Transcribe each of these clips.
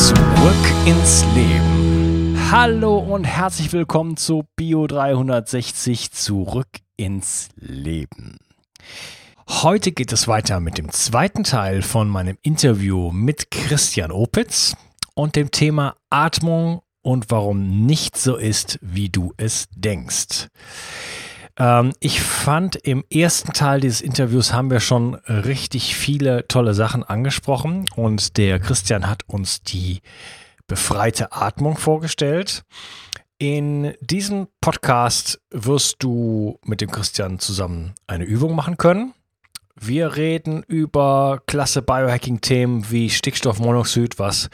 Zurück ins Leben. Hallo und herzlich willkommen zu Bio 360 Zurück ins Leben. Heute geht es weiter mit dem zweiten Teil von meinem Interview mit Christian Opitz und dem Thema Atmung und warum nicht so ist, wie du es denkst. Ähm, ich fand im ersten Teil dieses Interviews haben wir schon richtig viele tolle Sachen angesprochen und der Christian hat uns die befreite Atmung vorgestellt. In diesem Podcast wirst du mit dem Christian zusammen eine Übung machen können. Wir reden über klasse Biohacking-Themen wie Stickstoffmonoxid, was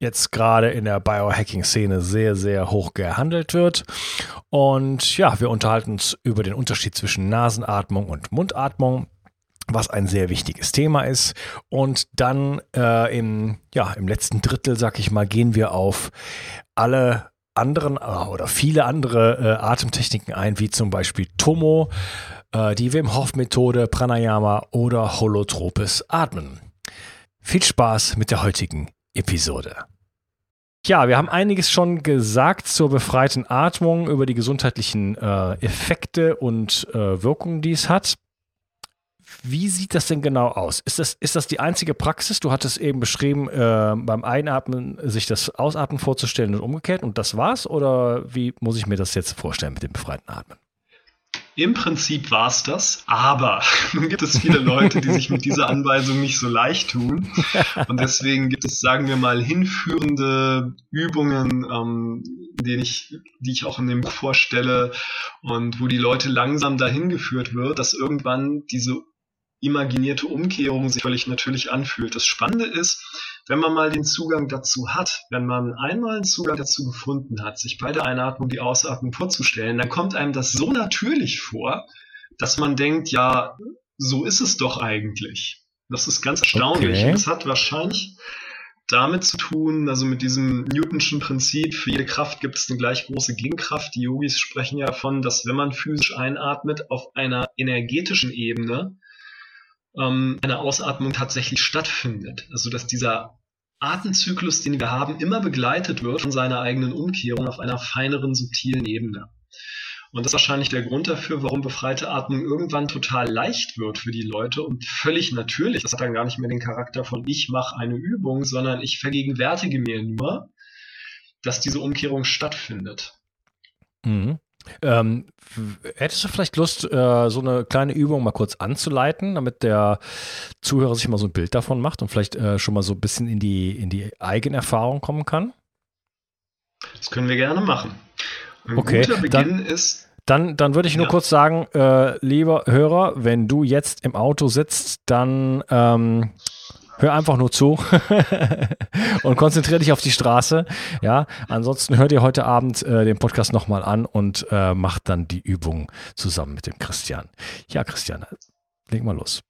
jetzt gerade in der Biohacking-Szene sehr, sehr hoch gehandelt wird. Und ja, wir unterhalten uns über den Unterschied zwischen Nasenatmung und Mundatmung was ein sehr wichtiges Thema ist. Und dann äh, im, ja, im letzten Drittel, sag ich mal, gehen wir auf alle anderen äh, oder viele andere äh, Atemtechniken ein, wie zum Beispiel Tomo, äh, die Wim Hof Methode, Pranayama oder holotropes Atmen. Viel Spaß mit der heutigen Episode. Ja, wir haben einiges schon gesagt zur befreiten Atmung, über die gesundheitlichen äh, Effekte und äh, Wirkungen, die es hat. Wie sieht das denn genau aus? Ist das, ist das die einzige Praxis? Du hattest eben beschrieben, äh, beim Einatmen sich das Ausatmen vorzustellen und umgekehrt und das war's? Oder wie muss ich mir das jetzt vorstellen mit dem befreiten Atmen? Im Prinzip war es das, aber nun gibt es viele Leute, die sich mit dieser Anweisung nicht so leicht tun. Und deswegen gibt es, sagen wir mal, hinführende Übungen, ähm, denen ich, die ich auch in dem Buch vorstelle und wo die Leute langsam dahin geführt wird, dass irgendwann diese imaginierte Umkehrung sich völlig natürlich anfühlt. Das Spannende ist, wenn man mal den Zugang dazu hat, wenn man einmal einen Zugang dazu gefunden hat, sich bei der Einatmung die Ausatmung vorzustellen, dann kommt einem das so natürlich vor, dass man denkt, ja, so ist es doch eigentlich. Das ist ganz erstaunlich. Okay. Das hat wahrscheinlich damit zu tun, also mit diesem Newtonschen Prinzip, für jede Kraft gibt es eine gleich große Gegenkraft. Die Yogis sprechen ja davon, dass wenn man physisch einatmet, auf einer energetischen Ebene ähm, eine Ausatmung tatsächlich stattfindet. Also dass dieser Atemzyklus, den wir haben, immer begleitet wird von seiner eigenen Umkehrung auf einer feineren, subtilen Ebene. Und das ist wahrscheinlich der Grund dafür, warum befreite Atmung irgendwann total leicht wird für die Leute und völlig natürlich. Das hat dann gar nicht mehr den Charakter von ich mache eine Übung, sondern ich vergegenwärtige mir nur, dass diese Umkehrung stattfindet. Mhm. Ähm, hättest du vielleicht Lust, äh, so eine kleine Übung mal kurz anzuleiten, damit der Zuhörer sich mal so ein Bild davon macht und vielleicht äh, schon mal so ein bisschen in die, in die Eigenerfahrung kommen kann? Das können wir gerne machen. Ein okay, guter Beginn dann, ist. Dann, dann würde ich nur ja. kurz sagen, äh, lieber Hörer, wenn du jetzt im Auto sitzt, dann ähm, hör einfach nur zu und konzentriere dich auf die Straße. Ja, ansonsten hört ihr heute Abend äh, den Podcast nochmal an und äh, macht dann die Übung zusammen mit dem Christian. Ja, Christian, leg mal los.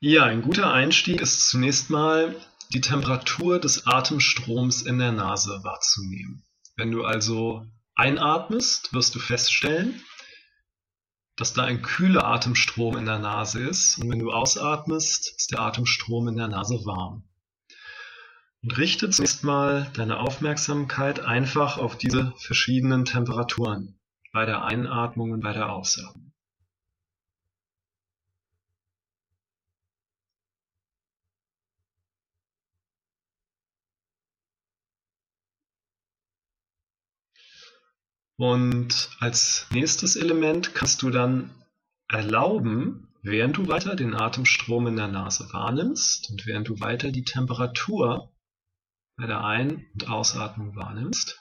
Ja, ein guter Einstieg ist zunächst mal die Temperatur des Atemstroms in der Nase wahrzunehmen. Wenn du also einatmest, wirst du feststellen, dass da ein kühler Atemstrom in der Nase ist und wenn du ausatmest, ist der Atemstrom in der Nase warm. Und richte zunächst mal deine Aufmerksamkeit einfach auf diese verschiedenen Temperaturen bei der Einatmung und bei der Ausatmung. Und als nächstes Element kannst du dann erlauben, während du weiter den Atemstrom in der Nase wahrnimmst und während du weiter die Temperatur bei der Ein- und Ausatmung wahrnimmst,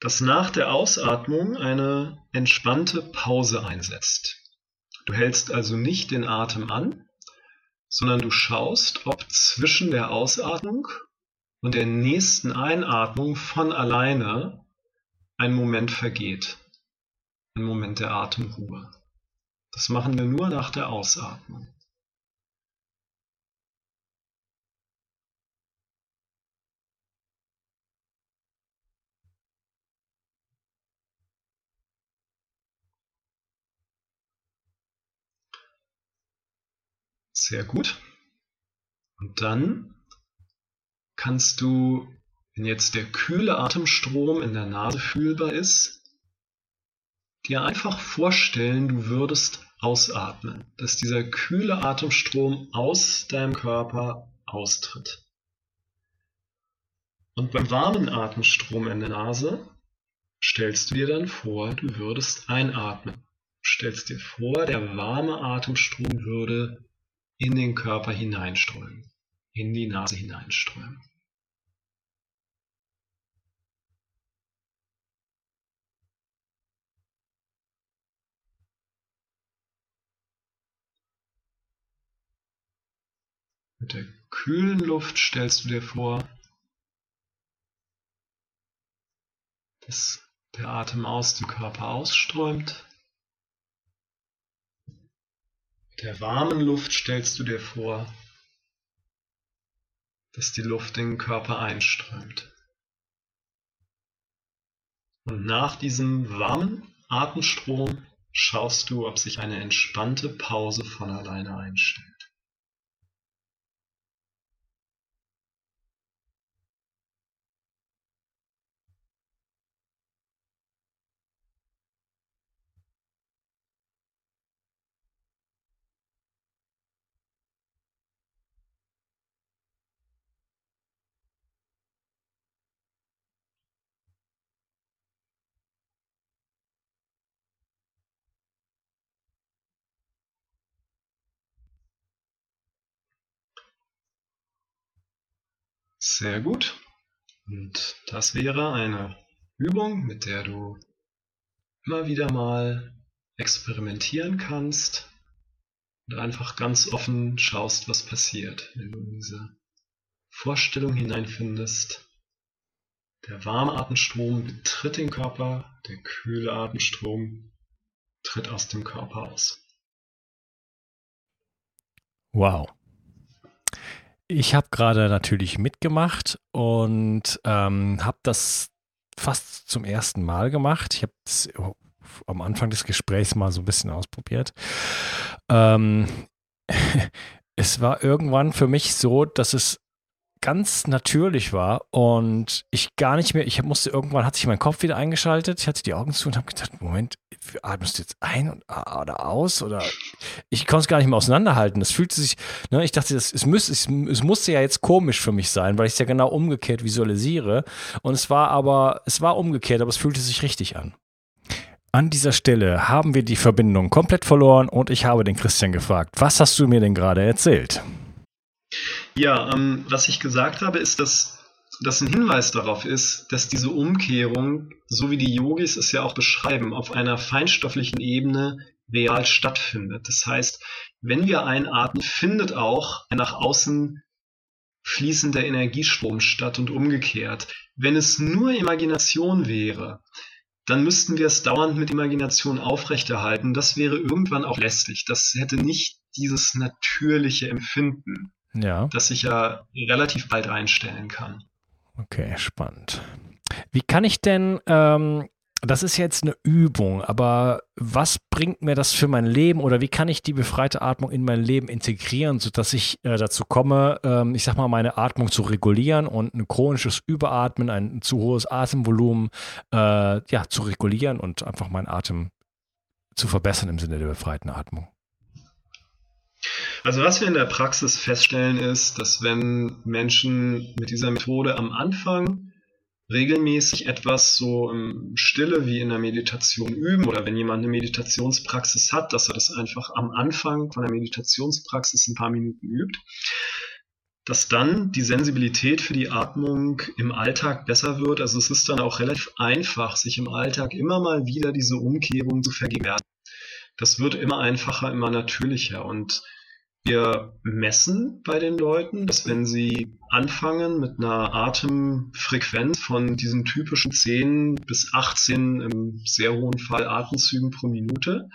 dass nach der Ausatmung eine entspannte Pause einsetzt. Du hältst also nicht den Atem an, sondern du schaust, ob zwischen der Ausatmung und der nächsten Einatmung von alleine ein Moment vergeht. Ein Moment der Atemruhe. Das machen wir nur nach der Ausatmung. Sehr gut. Und dann kannst du, wenn jetzt der kühle Atemstrom in der Nase fühlbar ist, dir einfach vorstellen, du würdest ausatmen, dass dieser kühle Atemstrom aus deinem Körper austritt. Und beim warmen Atemstrom in der Nase stellst du dir dann vor, du würdest einatmen. Stellst dir vor, der warme Atemstrom würde in den Körper hineinströmen, in die Nase hineinströmen. Der kühlen Luft stellst du dir vor, dass der Atem aus dem Körper ausströmt. Mit der warmen Luft stellst du dir vor, dass die Luft in den Körper einströmt. Und nach diesem warmen Atemstrom schaust du, ob sich eine entspannte Pause von alleine einstellt. Sehr gut. Und das wäre eine Übung, mit der du immer wieder mal experimentieren kannst und einfach ganz offen schaust, was passiert, wenn du in diese Vorstellung hineinfindest. Der warme Atemstrom betritt den Körper, der kühle Atemstrom tritt aus dem Körper aus. Wow. Ich habe gerade natürlich mitgemacht und ähm, habe das fast zum ersten Mal gemacht. Ich habe es am Anfang des Gesprächs mal so ein bisschen ausprobiert. Ähm, es war irgendwann für mich so, dass es ganz natürlich war und ich gar nicht mehr, ich musste irgendwann, hat sich mein Kopf wieder eingeschaltet, ich hatte die Augen zu und habe gedacht, Moment, atmest du jetzt ein oder aus oder ich konnte es gar nicht mehr auseinanderhalten. Das fühlte sich, ne, ich dachte, das, es, müsste, es, es musste ja jetzt komisch für mich sein, weil ich es ja genau umgekehrt visualisiere und es war aber, es war umgekehrt, aber es fühlte sich richtig an. An dieser Stelle haben wir die Verbindung komplett verloren und ich habe den Christian gefragt, was hast du mir denn gerade erzählt? Ja, ähm, was ich gesagt habe, ist, dass das ein Hinweis darauf ist, dass diese Umkehrung, so wie die Yogis es ja auch beschreiben, auf einer feinstofflichen Ebene real stattfindet. Das heißt, wenn wir einatmen, findet auch ein nach außen fließender Energiestrom statt und umgekehrt. Wenn es nur Imagination wäre, dann müssten wir es dauernd mit Imagination aufrechterhalten. Das wäre irgendwann auch lästig. Das hätte nicht dieses natürliche Empfinden ja. das sich ja relativ bald einstellen kann. Okay, spannend. Wie kann ich denn, ähm, das ist jetzt eine Übung, aber was bringt mir das für mein Leben oder wie kann ich die befreite Atmung in mein Leben integrieren, sodass ich äh, dazu komme, ähm, ich sag mal, meine Atmung zu regulieren und ein chronisches Überatmen, ein zu hohes Atemvolumen, äh, ja, zu regulieren und einfach meinen Atem zu verbessern im Sinne der befreiten Atmung? Also was wir in der Praxis feststellen ist, dass wenn Menschen mit dieser Methode am Anfang regelmäßig etwas so im Stille wie in der Meditation üben oder wenn jemand eine Meditationspraxis hat, dass er das einfach am Anfang von der Meditationspraxis ein paar Minuten übt, dass dann die Sensibilität für die Atmung im Alltag besser wird. Also es ist dann auch relativ einfach, sich im Alltag immer mal wieder diese Umkehrung zu vergegenwärtigen das wird immer einfacher, immer natürlicher. Und Wir messen bei den Leuten, dass wenn sie anfangen mit einer Atemfrequenz von diesen typischen 10 bis 18 im sehr hohen Fall Atemzügen pro Minute,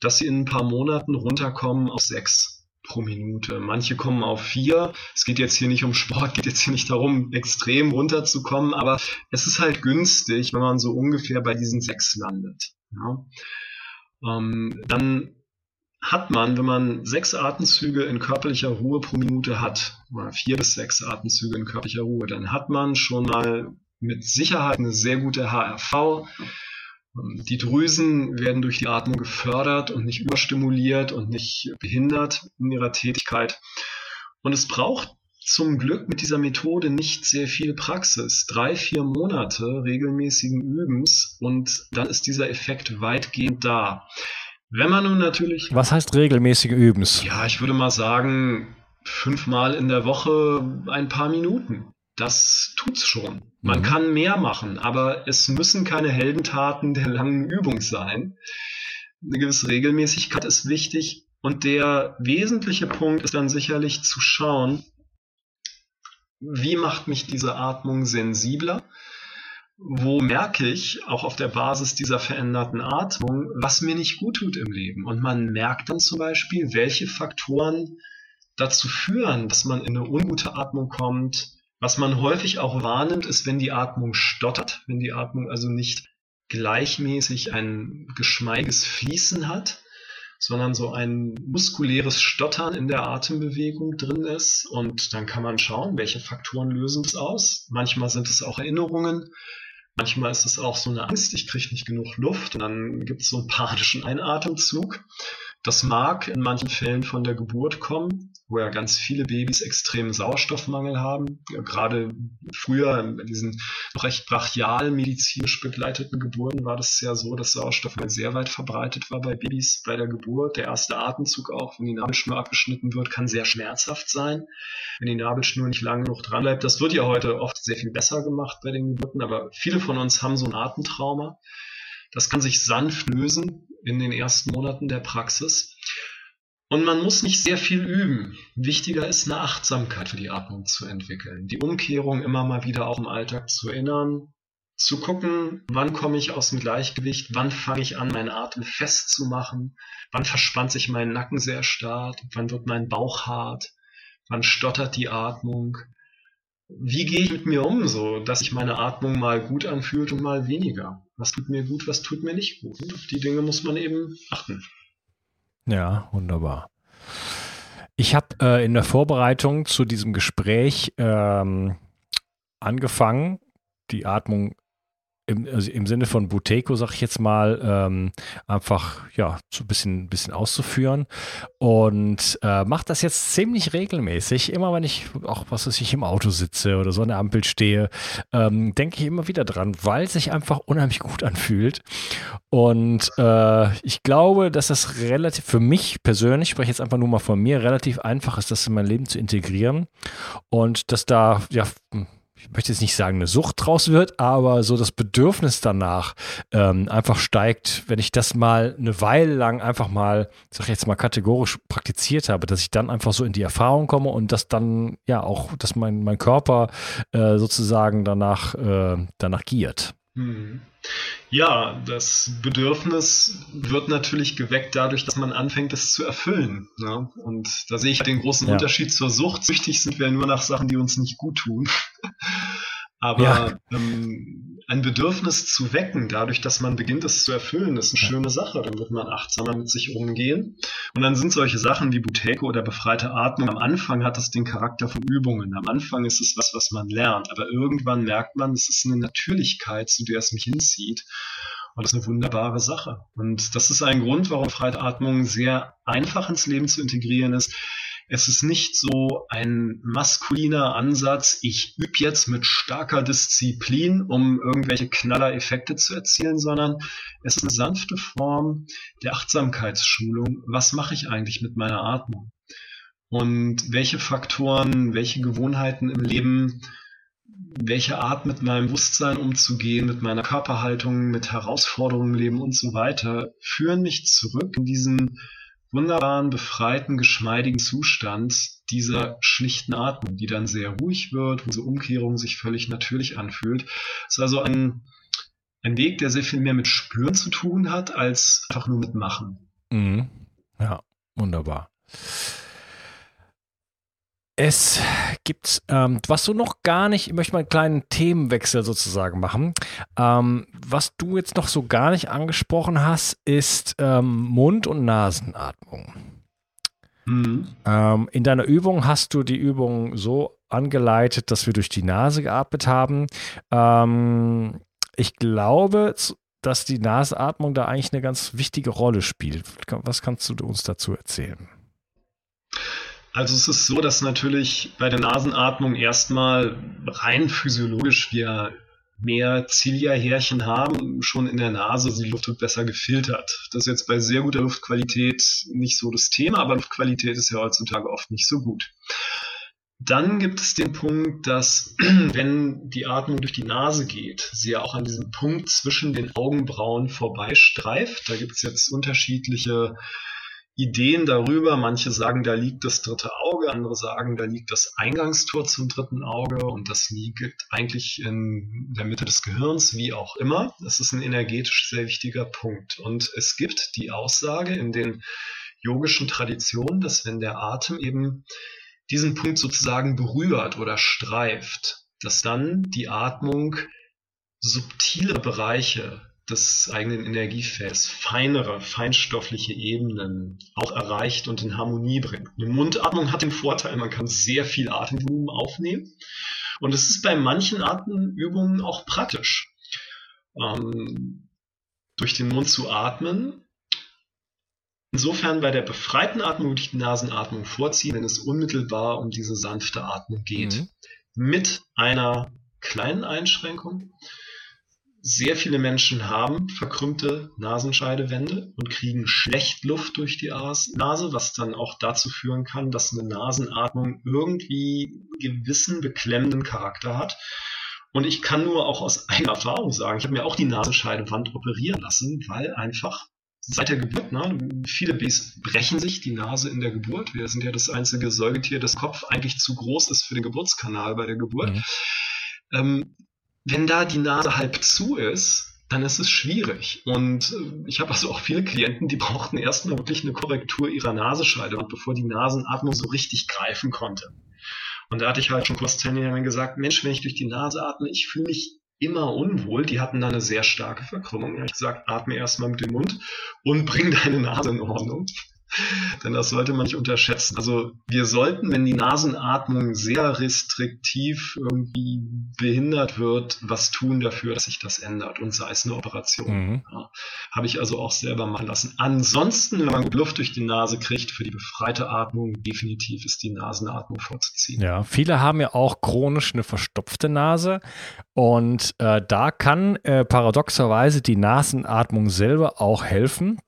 dass sie in ein paar Monaten runterkommen auf 6 pro Minute. Manche kommen auf 4. Es geht jetzt hier nicht um Sport, geht jetzt hier nicht darum, extrem runterzukommen, aber es ist halt günstig, wenn man so ungefähr bei diesen 6 landet. Ja. Ähm, dann hat man, wenn man sechs Atemzüge in körperlicher Ruhe pro Minute hat, oder vier bis sechs Atemzüge in körperlicher Ruhe, dann hat man schon mal mit Sicherheit eine sehr gute HRV. Die Drüsen werden durch die Atmung gefördert und nicht überstimuliert und nicht behindert in ihrer Tätigkeit. Und es braucht zum Glück mit dieser Methode nicht sehr viel Praxis. Drei, vier Monate regelmäßigen Übens und dann ist dieser Effekt weitgehend da. Wenn man nun natürlich. Was heißt regelmäßige Übens? Ja, ich würde mal sagen, fünfmal in der Woche ein paar Minuten. Das tut's schon. Man mhm. kann mehr machen, aber es müssen keine Heldentaten der langen Übung sein. Eine gewisse Regelmäßigkeit ist wichtig. Und der wesentliche Punkt ist dann sicherlich zu schauen, wie macht mich diese Atmung sensibler? Wo merke ich, auch auf der Basis dieser veränderten Atmung, was mir nicht gut tut im Leben. Und man merkt dann zum Beispiel, welche Faktoren dazu führen, dass man in eine ungute Atmung kommt. Was man häufig auch wahrnimmt, ist, wenn die Atmung stottert, wenn die Atmung also nicht gleichmäßig ein geschmeidiges Fließen hat, sondern so ein muskuläres Stottern in der Atembewegung drin ist. Und dann kann man schauen, welche Faktoren lösen das aus. Manchmal sind es auch Erinnerungen, Manchmal ist es auch so eine Angst, ich kriege nicht genug Luft und dann gibt es so einen panischen Einatemzug. Das mag in manchen Fällen von der Geburt kommen, wo ja ganz viele Babys extremen Sauerstoffmangel haben. Ja, gerade früher in diesen recht brachial medizinisch begleiteten Geburten war das ja so, dass Sauerstoffmangel sehr weit verbreitet war bei Babys bei der Geburt. Der erste Atemzug auch, wenn die Nabelschnur abgeschnitten wird, kann sehr schmerzhaft sein, wenn die Nabelschnur nicht lange genug dran bleibt. Das wird ja heute oft sehr viel besser gemacht bei den Geburten, aber viele von uns haben so ein Atemtrauma. Das kann sich sanft lösen in den ersten Monaten der Praxis. Und man muss nicht sehr viel üben. Wichtiger ist eine Achtsamkeit für die Atmung zu entwickeln. Die Umkehrung immer mal wieder auch im Alltag zu erinnern, zu gucken, wann komme ich aus dem Gleichgewicht, wann fange ich an, meinen Atem festzumachen, wann verspannt sich mein Nacken sehr stark, wann wird mein Bauch hart, wann stottert die Atmung. Wie gehe ich mit mir um, so dass sich meine Atmung mal gut anfühlt und mal weniger? Was tut mir gut, was tut mir nicht gut? Auf die Dinge muss man eben achten. Ja, wunderbar. Ich habe äh, in der Vorbereitung zu diesem Gespräch ähm, angefangen, die Atmung im, also im Sinne von Buteco, sag ich jetzt mal, ähm, einfach ja, so ein bisschen, bisschen auszuführen. Und äh, mache das jetzt ziemlich regelmäßig. Immer wenn ich auch, was weiß ich, im Auto sitze oder so an der Ampel stehe, ähm, denke ich immer wieder dran, weil es sich einfach unheimlich gut anfühlt. Und äh, ich glaube, dass das relativ für mich persönlich, ich spreche jetzt einfach nur mal von mir, relativ einfach ist, das in mein Leben zu integrieren. Und dass da, ja, ich möchte jetzt nicht sagen, eine Sucht draus wird, aber so das Bedürfnis danach ähm, einfach steigt, wenn ich das mal eine Weile lang einfach mal, sag ich jetzt mal kategorisch praktiziert habe, dass ich dann einfach so in die Erfahrung komme und dass dann ja auch, dass mein, mein Körper äh, sozusagen danach, äh, danach giert. Mhm. Ja, das Bedürfnis wird natürlich geweckt dadurch, dass man anfängt, es zu erfüllen. Ne? Und da sehe ich den großen ja. Unterschied zur Sucht. Süchtig sind wir nur nach Sachen, die uns nicht gut tun. Aber ja. ähm, ein Bedürfnis zu wecken, dadurch, dass man beginnt, es zu erfüllen, ist eine schöne Sache. Dann wird man achtsamer mit sich umgehen. Und dann sind solche Sachen wie Buteco oder befreite Atmung. Am Anfang hat es den Charakter von Übungen. Am Anfang ist es was, was man lernt. Aber irgendwann merkt man, es ist eine Natürlichkeit, zu der es mich hinzieht. Und das ist eine wunderbare Sache. Und das ist ein Grund, warum befreite Atmung sehr einfach ins Leben zu integrieren ist es ist nicht so ein maskuliner Ansatz, ich übe jetzt mit starker Disziplin, um irgendwelche Knallereffekte zu erzielen, sondern es ist eine sanfte Form der Achtsamkeitsschulung. Was mache ich eigentlich mit meiner Atmung? Und welche Faktoren, welche Gewohnheiten im Leben, welche Art mit meinem Bewusstsein umzugehen, mit meiner Körperhaltung, mit Herausforderungen im Leben und so weiter, führen mich zurück in diesen wunderbaren, befreiten, geschmeidigen Zustand dieser schlichten Atmung, die dann sehr ruhig wird, wo diese Umkehrung sich völlig natürlich anfühlt. Es ist also ein, ein Weg, der sehr viel mehr mit Spüren zu tun hat, als einfach nur mit Machen. Mhm. Ja, wunderbar. Es gibt, ähm, was du noch gar nicht, ich möchte mal einen kleinen Themenwechsel sozusagen machen. Ähm, was du jetzt noch so gar nicht angesprochen hast, ist ähm, Mund- und Nasenatmung. Mhm. Ähm, in deiner Übung hast du die Übung so angeleitet, dass wir durch die Nase geatmet haben. Ähm, ich glaube, dass die Nasenatmung da eigentlich eine ganz wichtige Rolle spielt. Was kannst du uns dazu erzählen? Also es ist so, dass natürlich bei der Nasenatmung erstmal rein physiologisch wir mehr Cilia-Härchen haben, schon in der Nase, die Luft wird besser gefiltert. Das ist jetzt bei sehr guter Luftqualität nicht so das Thema, aber Luftqualität ist ja heutzutage oft nicht so gut. Dann gibt es den Punkt, dass wenn die Atmung durch die Nase geht, sie ja auch an diesem Punkt zwischen den Augenbrauen vorbeistreift. Da gibt es jetzt unterschiedliche Ideen darüber. Manche sagen, da liegt das dritte Auge, andere sagen, da liegt das Eingangstor zum dritten Auge und das liegt eigentlich in der Mitte des Gehirns, wie auch immer. Das ist ein energetisch sehr wichtiger Punkt. Und es gibt die Aussage in den yogischen Traditionen, dass wenn der Atem eben diesen Punkt sozusagen berührt oder streift, dass dann die Atmung subtile Bereiche des eigenen Energiefelds, feinere, feinstoffliche Ebenen auch erreicht und in Harmonie bringt. Eine Mundatmung hat den Vorteil, man kann sehr viel Atemvolumen aufnehmen. Und es ist bei manchen Atemübungen auch praktisch, ähm, durch den Mund zu atmen. Insofern bei der befreiten Atmung würde ich die Nasenatmung vorziehen, wenn es unmittelbar um diese sanfte Atmung geht. Mhm. Mit einer kleinen Einschränkung sehr viele Menschen haben verkrümmte Nasenscheidewände und kriegen schlecht Luft durch die Nase, was dann auch dazu führen kann, dass eine Nasenatmung irgendwie gewissen beklemmenden Charakter hat. Und ich kann nur auch aus eigener Erfahrung sagen, ich habe mir auch die Nasenscheidewand operieren lassen, weil einfach seit der Geburt, ne, viele Babys brechen sich die Nase in der Geburt. Wir sind ja das einzige Säugetier, das Kopf eigentlich zu groß ist für den Geburtskanal bei der Geburt. Mhm. Ähm, wenn da die Nase halb zu ist, dann ist es schwierig. Und äh, ich habe also auch viele Klienten, die brauchten erstmal wirklich eine Korrektur ihrer Nasenscheide, bevor die Nasenatmung so richtig greifen konnte. Und da hatte ich halt schon kurz Teilnehmern gesagt, Mensch, wenn ich durch die Nase atme, ich fühle mich immer unwohl. Die hatten da eine sehr starke Verkrümmung. Da habe ich gesagt, atme erstmal mit dem Mund und bring deine Nase in Ordnung. Denn das sollte man nicht unterschätzen. Also wir sollten, wenn die Nasenatmung sehr restriktiv irgendwie behindert wird, was tun dafür, dass sich das ändert und sei es eine Operation. Mhm. Ja, Habe ich also auch selber machen lassen. Ansonsten, wenn man Luft durch die Nase kriegt für die befreite Atmung, definitiv ist die Nasenatmung vorzuziehen. Ja, viele haben ja auch chronisch eine verstopfte Nase und äh, da kann äh, paradoxerweise die Nasenatmung selber auch helfen.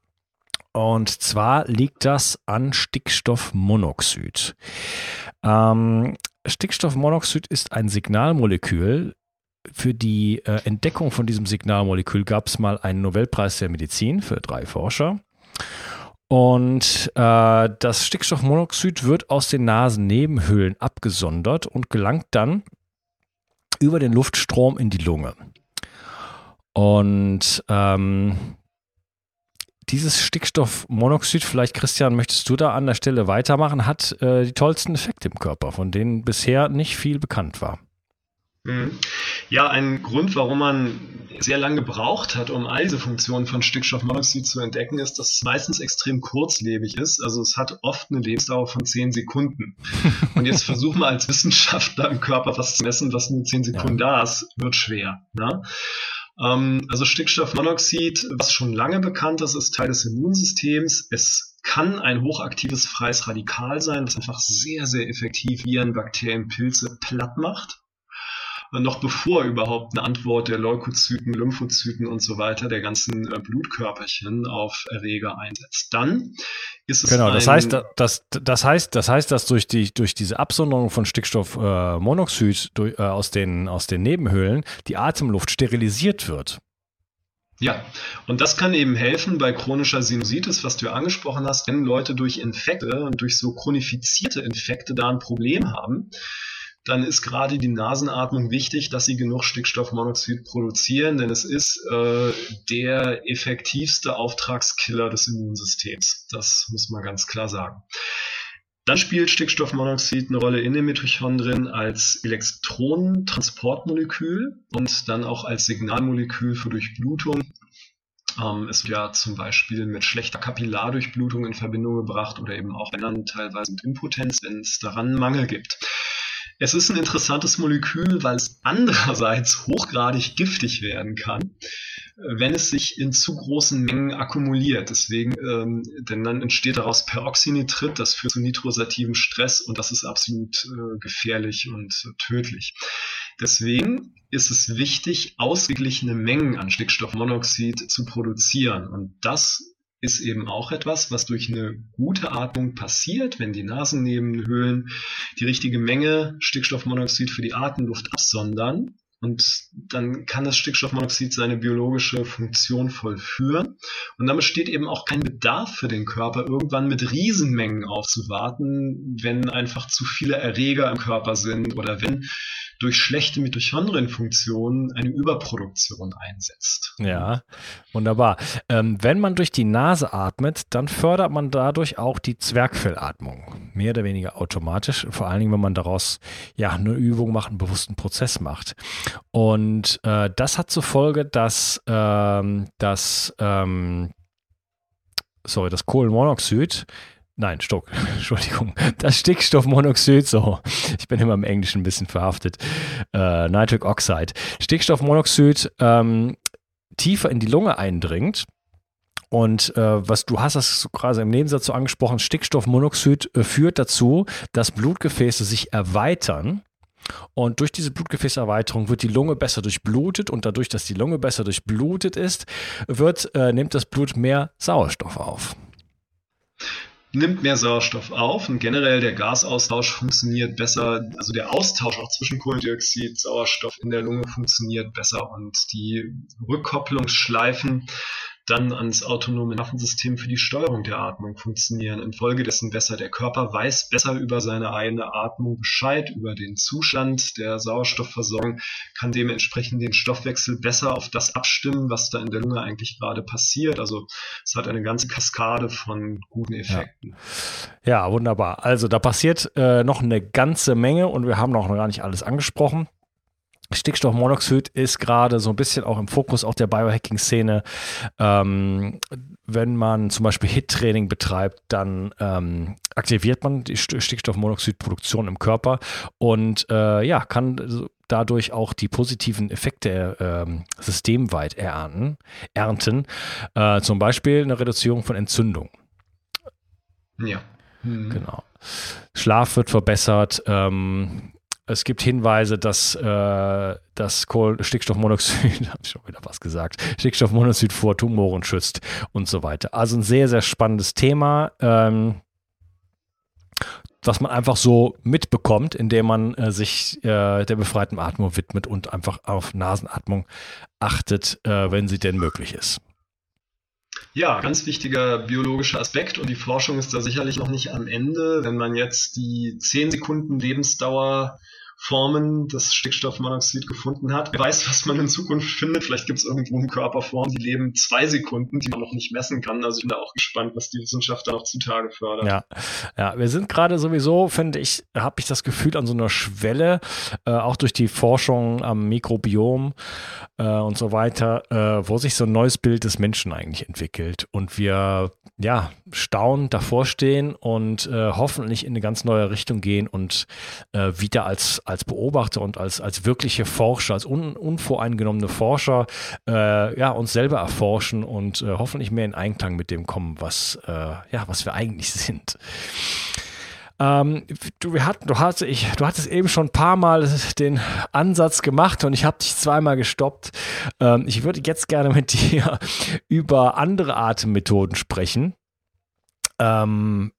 Und zwar liegt das an Stickstoffmonoxid. Ähm, Stickstoffmonoxid ist ein Signalmolekül. Für die äh, Entdeckung von diesem Signalmolekül gab es mal einen Nobelpreis der Medizin für drei Forscher. Und äh, das Stickstoffmonoxid wird aus den Nasennebenhöhlen abgesondert und gelangt dann über den Luftstrom in die Lunge. Und ähm, dieses Stickstoffmonoxid, vielleicht Christian, möchtest du da an der Stelle weitermachen, hat äh, die tollsten Effekte im Körper, von denen bisher nicht viel bekannt war. Mhm. Ja, ein Grund, warum man sehr lange gebraucht hat, um all diese Funktionen von Stickstoffmonoxid zu entdecken, ist, dass es meistens extrem kurzlebig ist. Also es hat oft eine Lebensdauer von 10 Sekunden. Und jetzt versuchen wir als Wissenschaftler im Körper was zu messen, was nur 10 Sekunden ja. da ist, wird schwer. Ne? Ähm, also Stickstoffmonoxid, was schon lange bekannt ist, ist Teil des Immunsystems. Es kann ein hochaktives freies Radikal sein, das einfach sehr, sehr effektiv Viren, Bakterien, Pilze platt macht noch bevor überhaupt eine Antwort der Leukozyten, Lymphozyten und so weiter, der ganzen äh, Blutkörperchen auf Erreger einsetzt. Dann ist es genau. das heißt, das, das heißt, das heißt, dass durch die durch diese Absonderung von Stickstoffmonoxid äh, äh, aus den aus den Nebenhöhlen die Atemluft sterilisiert wird. Ja, und das kann eben helfen bei chronischer Sinusitis, was du ja angesprochen hast, wenn Leute durch Infekte und durch so chronifizierte Infekte da ein Problem haben, dann ist gerade die Nasenatmung wichtig, dass sie genug Stickstoffmonoxid produzieren, denn es ist äh, der effektivste Auftragskiller des Immunsystems. Das muss man ganz klar sagen. Dann spielt Stickstoffmonoxid eine Rolle in den Mitochondrien als Elektronentransportmolekül und dann auch als Signalmolekül für Durchblutung. Ähm, es wird ja zum Beispiel mit schlechter Kapillardurchblutung in Verbindung gebracht oder eben auch Männern teilweise mit Impotenz, wenn es daran Mangel gibt. Es ist ein interessantes Molekül, weil es andererseits hochgradig giftig werden kann, wenn es sich in zu großen Mengen akkumuliert. Deswegen, ähm, denn dann entsteht daraus Peroxynitrit, das führt zu nitrosativem Stress und das ist absolut äh, gefährlich und äh, tödlich. Deswegen ist es wichtig, ausgeglichene Mengen an Stickstoffmonoxid zu produzieren. Und das ist eben auch etwas, was durch eine gute Atmung passiert, wenn die Nasennebenhöhlen die richtige Menge Stickstoffmonoxid für die Atemluft absondern. Und dann kann das Stickstoffmonoxid seine biologische Funktion vollführen. Und dann besteht eben auch kein Bedarf für den Körper, irgendwann mit Riesenmengen aufzuwarten, wenn einfach zu viele Erreger im Körper sind oder wenn durch schlechte Mitochondrienfunktionen eine Überproduktion einsetzt. Ja, wunderbar. Ähm, wenn man durch die Nase atmet, dann fördert man dadurch auch die Zwergfellatmung. Mehr oder weniger automatisch, vor allen Dingen, wenn man daraus ja eine Übung macht, einen bewussten Prozess macht. Und äh, das hat zur Folge, dass ähm, das ähm, sorry, das Kohlenmonoxid Nein, Stock, Entschuldigung, das Stickstoffmonoxid, so, ich bin immer im Englischen ein bisschen verhaftet, äh, Nitric Oxide, Stickstoffmonoxid ähm, tiefer in die Lunge eindringt. Und äh, was du hast das gerade im Nebensatz so angesprochen, Stickstoffmonoxid äh, führt dazu, dass Blutgefäße sich erweitern. Und durch diese Blutgefäßerweiterung wird die Lunge besser durchblutet. Und dadurch, dass die Lunge besser durchblutet ist, wird, äh, nimmt das Blut mehr Sauerstoff auf nimmt mehr Sauerstoff auf und generell der Gasaustausch funktioniert besser, also der Austausch auch zwischen Kohlendioxid, Sauerstoff in der Lunge funktioniert besser und die Rückkopplungsschleifen dann ans autonome Nervensystem für die Steuerung der Atmung funktionieren. Infolgedessen besser der Körper weiß besser über seine eigene Atmung Bescheid, über den Zustand der Sauerstoffversorgung, kann dementsprechend den Stoffwechsel besser auf das abstimmen, was da in der Lunge eigentlich gerade passiert. Also es hat eine ganze Kaskade von guten Effekten. Ja, ja wunderbar. Also da passiert äh, noch eine ganze Menge und wir haben noch gar nicht alles angesprochen. Stickstoffmonoxid ist gerade so ein bisschen auch im Fokus auch der Biohacking-Szene. Ähm, wenn man zum Beispiel HIT-Training betreibt, dann ähm, aktiviert man die Stickstoffmonoxidproduktion im Körper und äh, ja, kann dadurch auch die positiven Effekte äh, systemweit ernten. ernten. Äh, zum Beispiel eine Reduzierung von Entzündung. Ja. Mhm. Genau. Schlaf wird verbessert. Ähm, es gibt Hinweise, dass äh, das Stickstoffmonoxid, habe ich schon wieder was gesagt, Stickstoffmonoxid vor Tumoren schützt und so weiter. Also ein sehr, sehr spannendes Thema. Ähm, was man einfach so mitbekommt, indem man äh, sich äh, der befreiten Atmung widmet und einfach auf Nasenatmung achtet, äh, wenn sie denn möglich ist. Ja, ganz wichtiger biologischer Aspekt und die Forschung ist da sicherlich noch nicht am Ende. Wenn man jetzt die 10 Sekunden Lebensdauer Formen des Stickstoffmonoxid gefunden hat. Wer weiß, was man in Zukunft findet. Vielleicht gibt es irgendwo eine Körperform, die leben zwei Sekunden, die man noch nicht messen kann. Also ich bin da auch gespannt, was die Wissenschaft da noch zutage fördert. Ja, ja wir sind gerade sowieso, finde ich, habe ich das Gefühl an so einer Schwelle, äh, auch durch die Forschung am Mikrobiom äh, und so weiter, äh, wo sich so ein neues Bild des Menschen eigentlich entwickelt. Und wir ja, staunend davor stehen und äh, hoffentlich in eine ganz neue Richtung gehen und äh, wieder als Beobachter und als, als wirkliche Forscher, als un, unvoreingenommene Forscher äh, ja, uns selber erforschen und äh, hoffentlich mehr in Einklang mit dem kommen, was, äh, ja, was wir eigentlich sind. Ähm, du, wir hatten, du, hast, ich, du hattest eben schon ein paar Mal den Ansatz gemacht und ich habe dich zweimal gestoppt. Ähm, ich würde jetzt gerne mit dir über andere Atemmethoden sprechen. Ähm,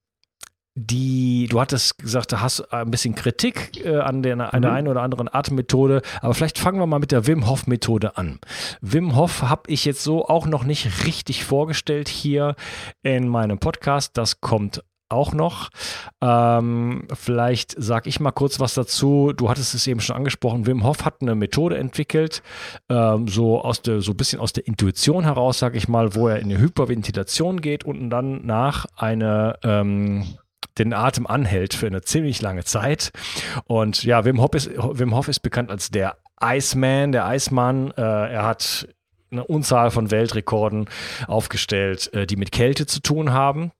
die, du hattest gesagt, du hast ein bisschen Kritik äh, an der, an der mhm. einen oder anderen Atemmethode, aber vielleicht fangen wir mal mit der Wim Hof Methode an. Wim Hof habe ich jetzt so auch noch nicht richtig vorgestellt hier in meinem Podcast. Das kommt auch noch. Ähm, vielleicht sage ich mal kurz was dazu. Du hattest es eben schon angesprochen. Wim Hof hat eine Methode entwickelt, ähm, so aus der, so ein bisschen aus der Intuition heraus, sage ich mal, wo er in eine Hyperventilation geht und dann nach eine ähm, den Atem anhält für eine ziemlich lange Zeit. Und ja, Wim Hof ist, Wim Hof ist bekannt als der Iceman, der Eismann. Äh, er hat eine Unzahl von Weltrekorden aufgestellt, äh, die mit Kälte zu tun haben.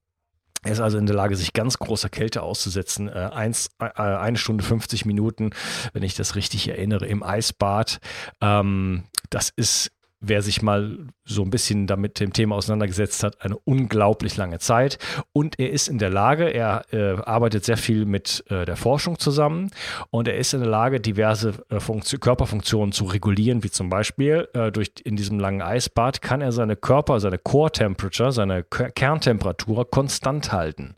Er ist also in der Lage, sich ganz großer Kälte auszusetzen. Äh, eins, äh, eine Stunde 50 Minuten, wenn ich das richtig erinnere, im Eisbad. Ähm, das ist wer sich mal so ein bisschen damit dem Thema auseinandergesetzt hat, eine unglaublich lange Zeit. Und er ist in der Lage, er äh, arbeitet sehr viel mit äh, der Forschung zusammen und er ist in der Lage, diverse äh, Körperfunktionen zu regulieren, wie zum Beispiel äh, durch in diesem langen Eisbad kann er seine Körper, seine Core Temperature, seine Kerntemperatur konstant halten.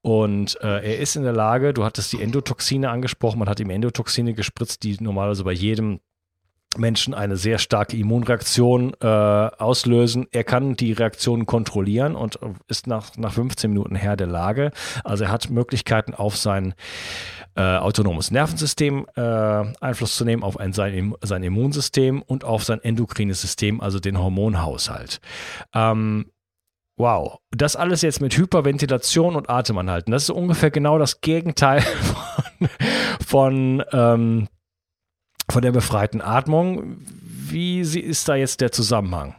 Und äh, er ist in der Lage, du hattest die Endotoxine angesprochen, man hat ihm Endotoxine gespritzt, die normalerweise bei jedem Menschen eine sehr starke Immunreaktion äh, auslösen. Er kann die Reaktion kontrollieren und ist nach, nach 15 Minuten Herr der Lage. Also er hat Möglichkeiten auf sein äh, autonomes Nervensystem äh, Einfluss zu nehmen, auf ein, sein, sein Immunsystem und auf sein endokrines System, also den Hormonhaushalt. Ähm, Wow, das alles jetzt mit Hyperventilation und Atemanhalten. Das ist ungefähr genau das Gegenteil von, von ähm, von der befreiten Atmung. Wie ist da jetzt der Zusammenhang?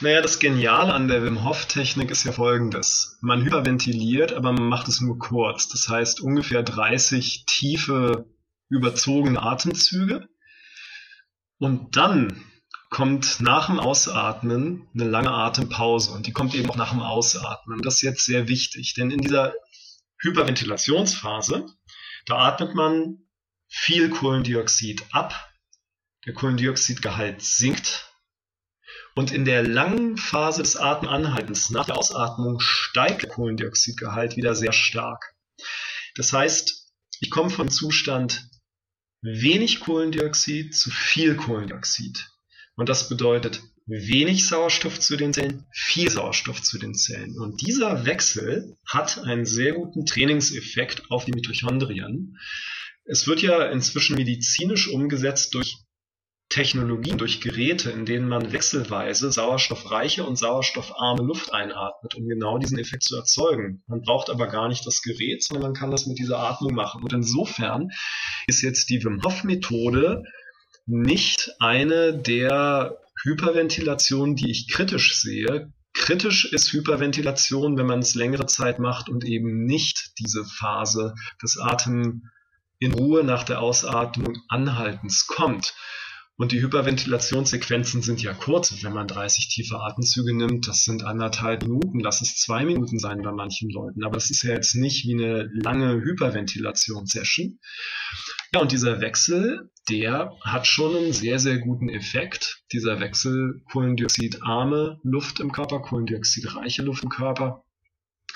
Naja, das Geniale an der Wim Hof Technik ist ja folgendes. Man hyperventiliert, aber man macht es nur kurz. Das heißt ungefähr 30 tiefe, überzogene Atemzüge. Und dann kommt nach dem Ausatmen eine lange Atempause und die kommt eben auch nach dem Ausatmen. Das ist jetzt sehr wichtig, denn in dieser Hyperventilationsphase, da atmet man viel Kohlendioxid ab, der Kohlendioxidgehalt sinkt und in der langen Phase des Atemanhaltens nach der Ausatmung steigt der Kohlendioxidgehalt wieder sehr stark. Das heißt, ich komme von Zustand wenig Kohlendioxid zu viel Kohlendioxid. Und das bedeutet wenig Sauerstoff zu den Zellen, viel Sauerstoff zu den Zellen. Und dieser Wechsel hat einen sehr guten Trainingseffekt auf die Mitochondrien. Es wird ja inzwischen medizinisch umgesetzt durch Technologien, durch Geräte, in denen man wechselweise sauerstoffreiche und sauerstoffarme Luft einatmet, um genau diesen Effekt zu erzeugen. Man braucht aber gar nicht das Gerät, sondern man kann das mit dieser Atmung machen. Und insofern ist jetzt die Wim Hof Methode nicht eine der Hyperventilationen, die ich kritisch sehe. Kritisch ist Hyperventilation, wenn man es längere Zeit macht und eben nicht diese Phase des Atem in Ruhe nach der Ausatmung Anhaltens kommt. Und die Hyperventilationssequenzen sind ja kurz. Wenn man 30 tiefe Atemzüge nimmt, das sind anderthalb Minuten, lass es zwei Minuten sein bei manchen Leuten. Aber das ist ja jetzt nicht wie eine lange Hyperventilationssession. Ja, und dieser Wechsel, der hat schon einen sehr, sehr guten Effekt. Dieser Wechsel kohlendioxidarme Luft im Körper, kohlendioxidreiche Luft im Körper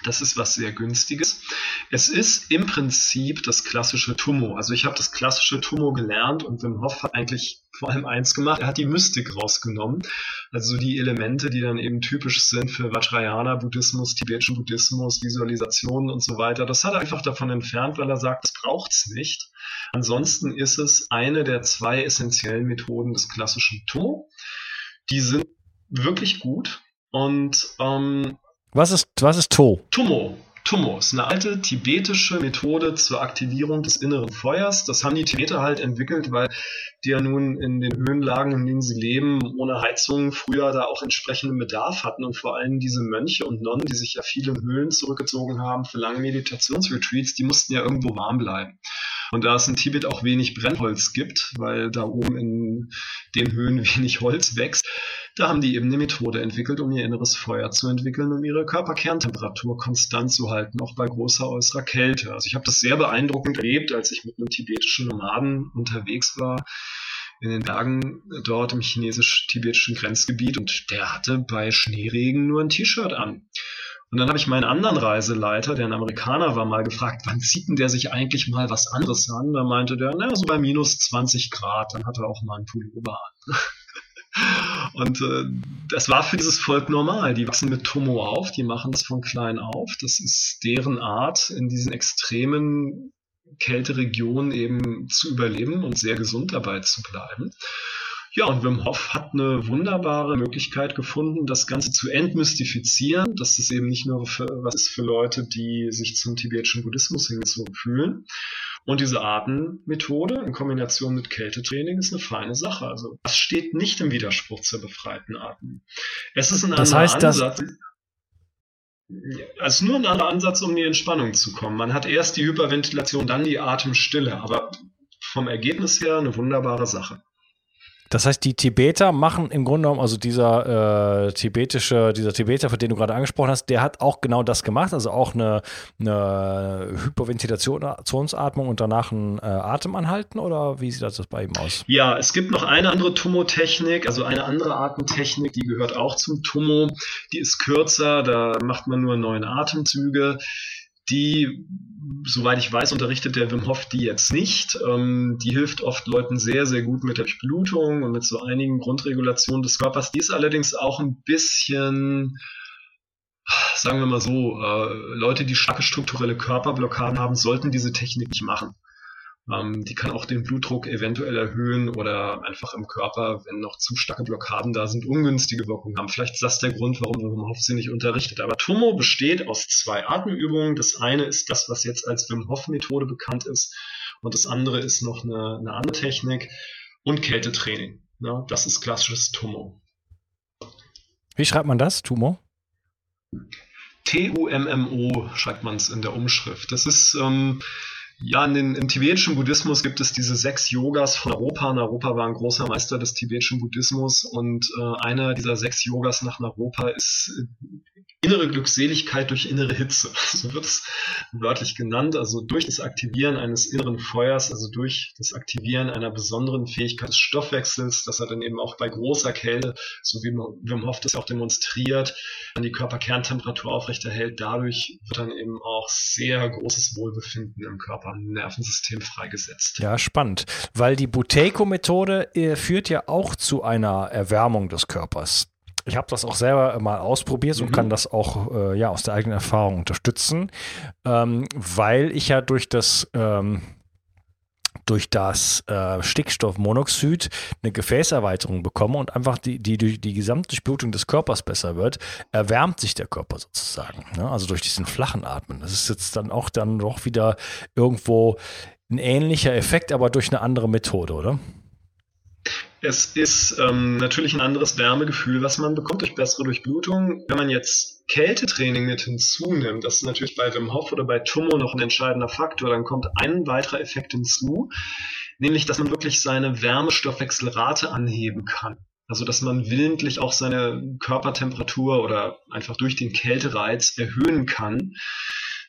das ist was sehr günstiges. Es ist im Prinzip das klassische Tummo. Also ich habe das klassische Tummo gelernt und Wim Hof hat eigentlich vor allem eins gemacht. Er hat die Mystik rausgenommen. Also die Elemente, die dann eben typisch sind für Vajrayana Buddhismus, tibetischen Buddhismus, Visualisationen und so weiter. Das hat er einfach davon entfernt, weil er sagt, das braucht's nicht. Ansonsten ist es eine der zwei essentiellen Methoden des klassischen Tummo. Die sind wirklich gut und ähm, was ist, was ist To? Tumo. Tumo ist eine alte tibetische Methode zur Aktivierung des inneren Feuers. Das haben die Tibeter halt entwickelt, weil die ja nun in den Höhenlagen, in denen sie leben, ohne Heizung früher da auch entsprechenden Bedarf hatten und vor allem diese Mönche und Nonnen, die sich ja viele Höhlen zurückgezogen haben für lange Meditationsretreats, die mussten ja irgendwo warm bleiben. Und da es in Tibet auch wenig Brennholz gibt, weil da oben in den Höhen wenig Holz wächst, da haben die eben eine Methode entwickelt, um ihr inneres Feuer zu entwickeln, um ihre Körperkerntemperatur konstant zu halten, auch bei großer äußerer Kälte. Also ich habe das sehr beeindruckend erlebt, als ich mit einem tibetischen Nomaden unterwegs war in den Bergen dort im chinesisch-tibetischen Grenzgebiet und der hatte bei Schneeregen nur ein T-Shirt an. Und dann habe ich meinen anderen Reiseleiter, der ein Amerikaner war, mal gefragt, wann zieht denn der sich eigentlich mal was anderes an? Da meinte der, na, so bei minus 20 Grad, dann hat er auch mal einen Pullover an. Und äh, das war für dieses Volk normal. Die wachsen mit Tomo auf, die machen das von klein auf. Das ist deren Art, in diesen extremen Kälteregionen eben zu überleben und sehr gesund dabei zu bleiben. Ja, und Wim Hof hat eine wunderbare Möglichkeit gefunden, das Ganze zu entmystifizieren, dass es eben nicht nur für, was ist für Leute, die sich zum tibetischen Buddhismus hingezogen fühlen. Und diese Atemmethode in Kombination mit Kältetraining ist eine feine Sache. Also das steht nicht im Widerspruch zur befreiten Atmung. Es ist ein das anderer heißt, Ansatz. Also nur ein anderer Ansatz, um in die Entspannung zu kommen. Man hat erst die Hyperventilation, dann die Atemstille, aber vom Ergebnis her eine wunderbare Sache. Das heißt, die Tibeter machen im Grunde genommen, also dieser äh, tibetische, dieser Tibeter, für den du gerade angesprochen hast, der hat auch genau das gemacht, also auch eine, eine Hyperventilationsatmung und danach ein äh, Atemanhalten oder wie sieht das bei ihm aus? Ja, es gibt noch eine andere Tummo-Technik, also eine andere Atemtechnik, die gehört auch zum Tummo. Die ist kürzer, da macht man nur neun Atemzüge die, soweit ich weiß, unterrichtet der Wim Hof die jetzt nicht. Ähm, die hilft oft Leuten sehr, sehr gut mit der Blutung und mit so einigen Grundregulationen des Körpers. Die ist allerdings auch ein bisschen, sagen wir mal so, äh, Leute, die starke strukturelle Körperblockaden haben, sollten diese Technik nicht machen. Ähm, die kann auch den Blutdruck eventuell erhöhen oder einfach im Körper, wenn noch zu starke Blockaden da sind, ungünstige Wirkungen haben. Vielleicht ist das der Grund, warum Wim Hof sie nicht unterrichtet. Aber Tomo besteht aus zwei Atemübungen. Das eine ist das, was jetzt als Wim Hof Methode bekannt ist. Und das andere ist noch eine, eine andere Technik und Kältetraining. Ja, das ist klassisches Tomo. Wie schreibt man das, Tumo? T-U-M-M-O schreibt man es in der Umschrift. Das ist ähm, ja, in den, im tibetischen Buddhismus gibt es diese sechs Yogas von Europa. Naropa war ein großer Meister des tibetischen Buddhismus und äh, einer dieser sechs Yogas nach Naropa ist äh, innere Glückseligkeit durch innere Hitze. So wird es wörtlich genannt. Also durch das Aktivieren eines inneren Feuers, also durch das Aktivieren einer besonderen Fähigkeit des Stoffwechsels, dass er dann eben auch bei großer Kälte, so wie Wim Hof das auch demonstriert, an die Körperkerntemperatur aufrechterhält. Dadurch wird dann eben auch sehr großes Wohlbefinden im Körper Nervensystem freigesetzt. Ja, spannend, weil die Buteiko-Methode äh, führt ja auch zu einer Erwärmung des Körpers. Ich habe das auch selber mal ausprobiert mhm. und kann das auch äh, ja, aus der eigenen Erfahrung unterstützen, ähm, weil ich ja durch das ähm, durch das äh, Stickstoffmonoxid eine Gefäßerweiterung bekomme und einfach die, die, die, die Gesamtdurchblutung des Körpers besser wird, erwärmt sich der Körper sozusagen. Ne? Also durch diesen flachen Atmen. Das ist jetzt dann auch dann doch wieder irgendwo ein ähnlicher Effekt, aber durch eine andere Methode, oder? Es ist ähm, natürlich ein anderes Wärmegefühl, was man bekommt durch bessere Durchblutung. Wenn man jetzt Kältetraining mit hinzunimmt, das ist natürlich bei Wim Hof oder bei Tummo noch ein entscheidender Faktor, dann kommt ein weiterer Effekt hinzu, nämlich dass man wirklich seine Wärmestoffwechselrate anheben kann. Also dass man willentlich auch seine Körpertemperatur oder einfach durch den Kältereiz erhöhen kann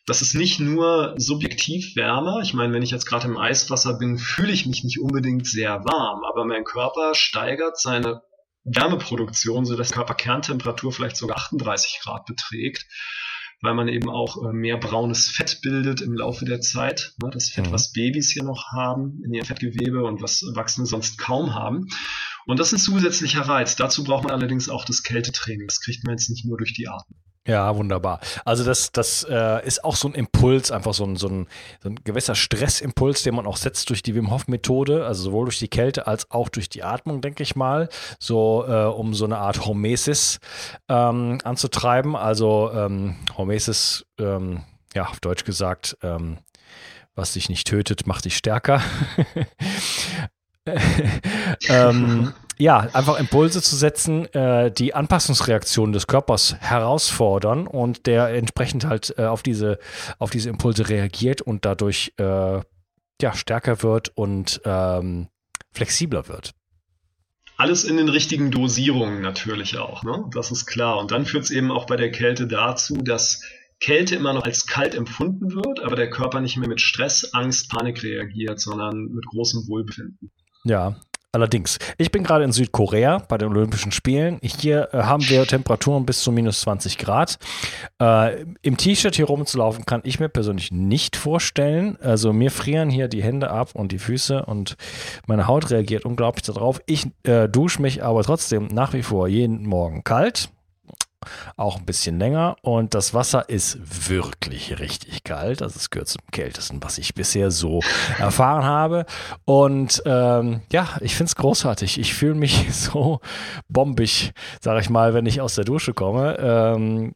das ist nicht nur subjektiv wärmer. Ich meine, wenn ich jetzt gerade im Eiswasser bin, fühle ich mich nicht unbedingt sehr warm, aber mein Körper steigert seine Wärmeproduktion, sodass Körperkerntemperatur vielleicht sogar 38 Grad beträgt, weil man eben auch äh, mehr braunes Fett bildet im Laufe der Zeit. Ne, das Fett, mhm. was Babys hier noch haben in ihrem Fettgewebe und was Erwachsene sonst kaum haben. Und das ist ein zusätzlicher Reiz. Dazu braucht man allerdings auch das Kältetraining. Das kriegt man jetzt nicht nur durch die Atmung. Ja, wunderbar. Also das, das äh, ist auch so ein Impuls, einfach so ein, so, ein, so ein gewisser Stressimpuls, den man auch setzt durch die Wim Hof Methode, also sowohl durch die Kälte als auch durch die Atmung, denke ich mal, so äh, um so eine Art Hormesis ähm, anzutreiben. Also ähm, Hormesis, ähm, ja, auf Deutsch gesagt, ähm, was dich nicht tötet, macht dich stärker. ähm, ja, einfach Impulse zu setzen, äh, die Anpassungsreaktion des Körpers herausfordern und der entsprechend halt äh, auf, diese, auf diese Impulse reagiert und dadurch äh, ja, stärker wird und ähm, flexibler wird. Alles in den richtigen Dosierungen natürlich auch, ne? Das ist klar. Und dann führt es eben auch bei der Kälte dazu, dass Kälte immer noch als kalt empfunden wird, aber der Körper nicht mehr mit Stress, Angst, Panik reagiert, sondern mit großem Wohlbefinden. Ja, Allerdings, ich bin gerade in Südkorea bei den Olympischen Spielen. Hier äh, haben wir Temperaturen bis zu minus 20 Grad. Äh, Im T-Shirt hier rumzulaufen kann ich mir persönlich nicht vorstellen. Also mir frieren hier die Hände ab und die Füße und meine Haut reagiert unglaublich darauf. Ich äh, dusche mich aber trotzdem nach wie vor jeden Morgen kalt auch ein bisschen länger und das Wasser ist wirklich richtig kalt. Also es gehört zum kältesten, was ich bisher so erfahren habe. Und ähm, ja, ich finde es großartig. Ich fühle mich so bombig, sage ich mal, wenn ich aus der Dusche komme. Ähm,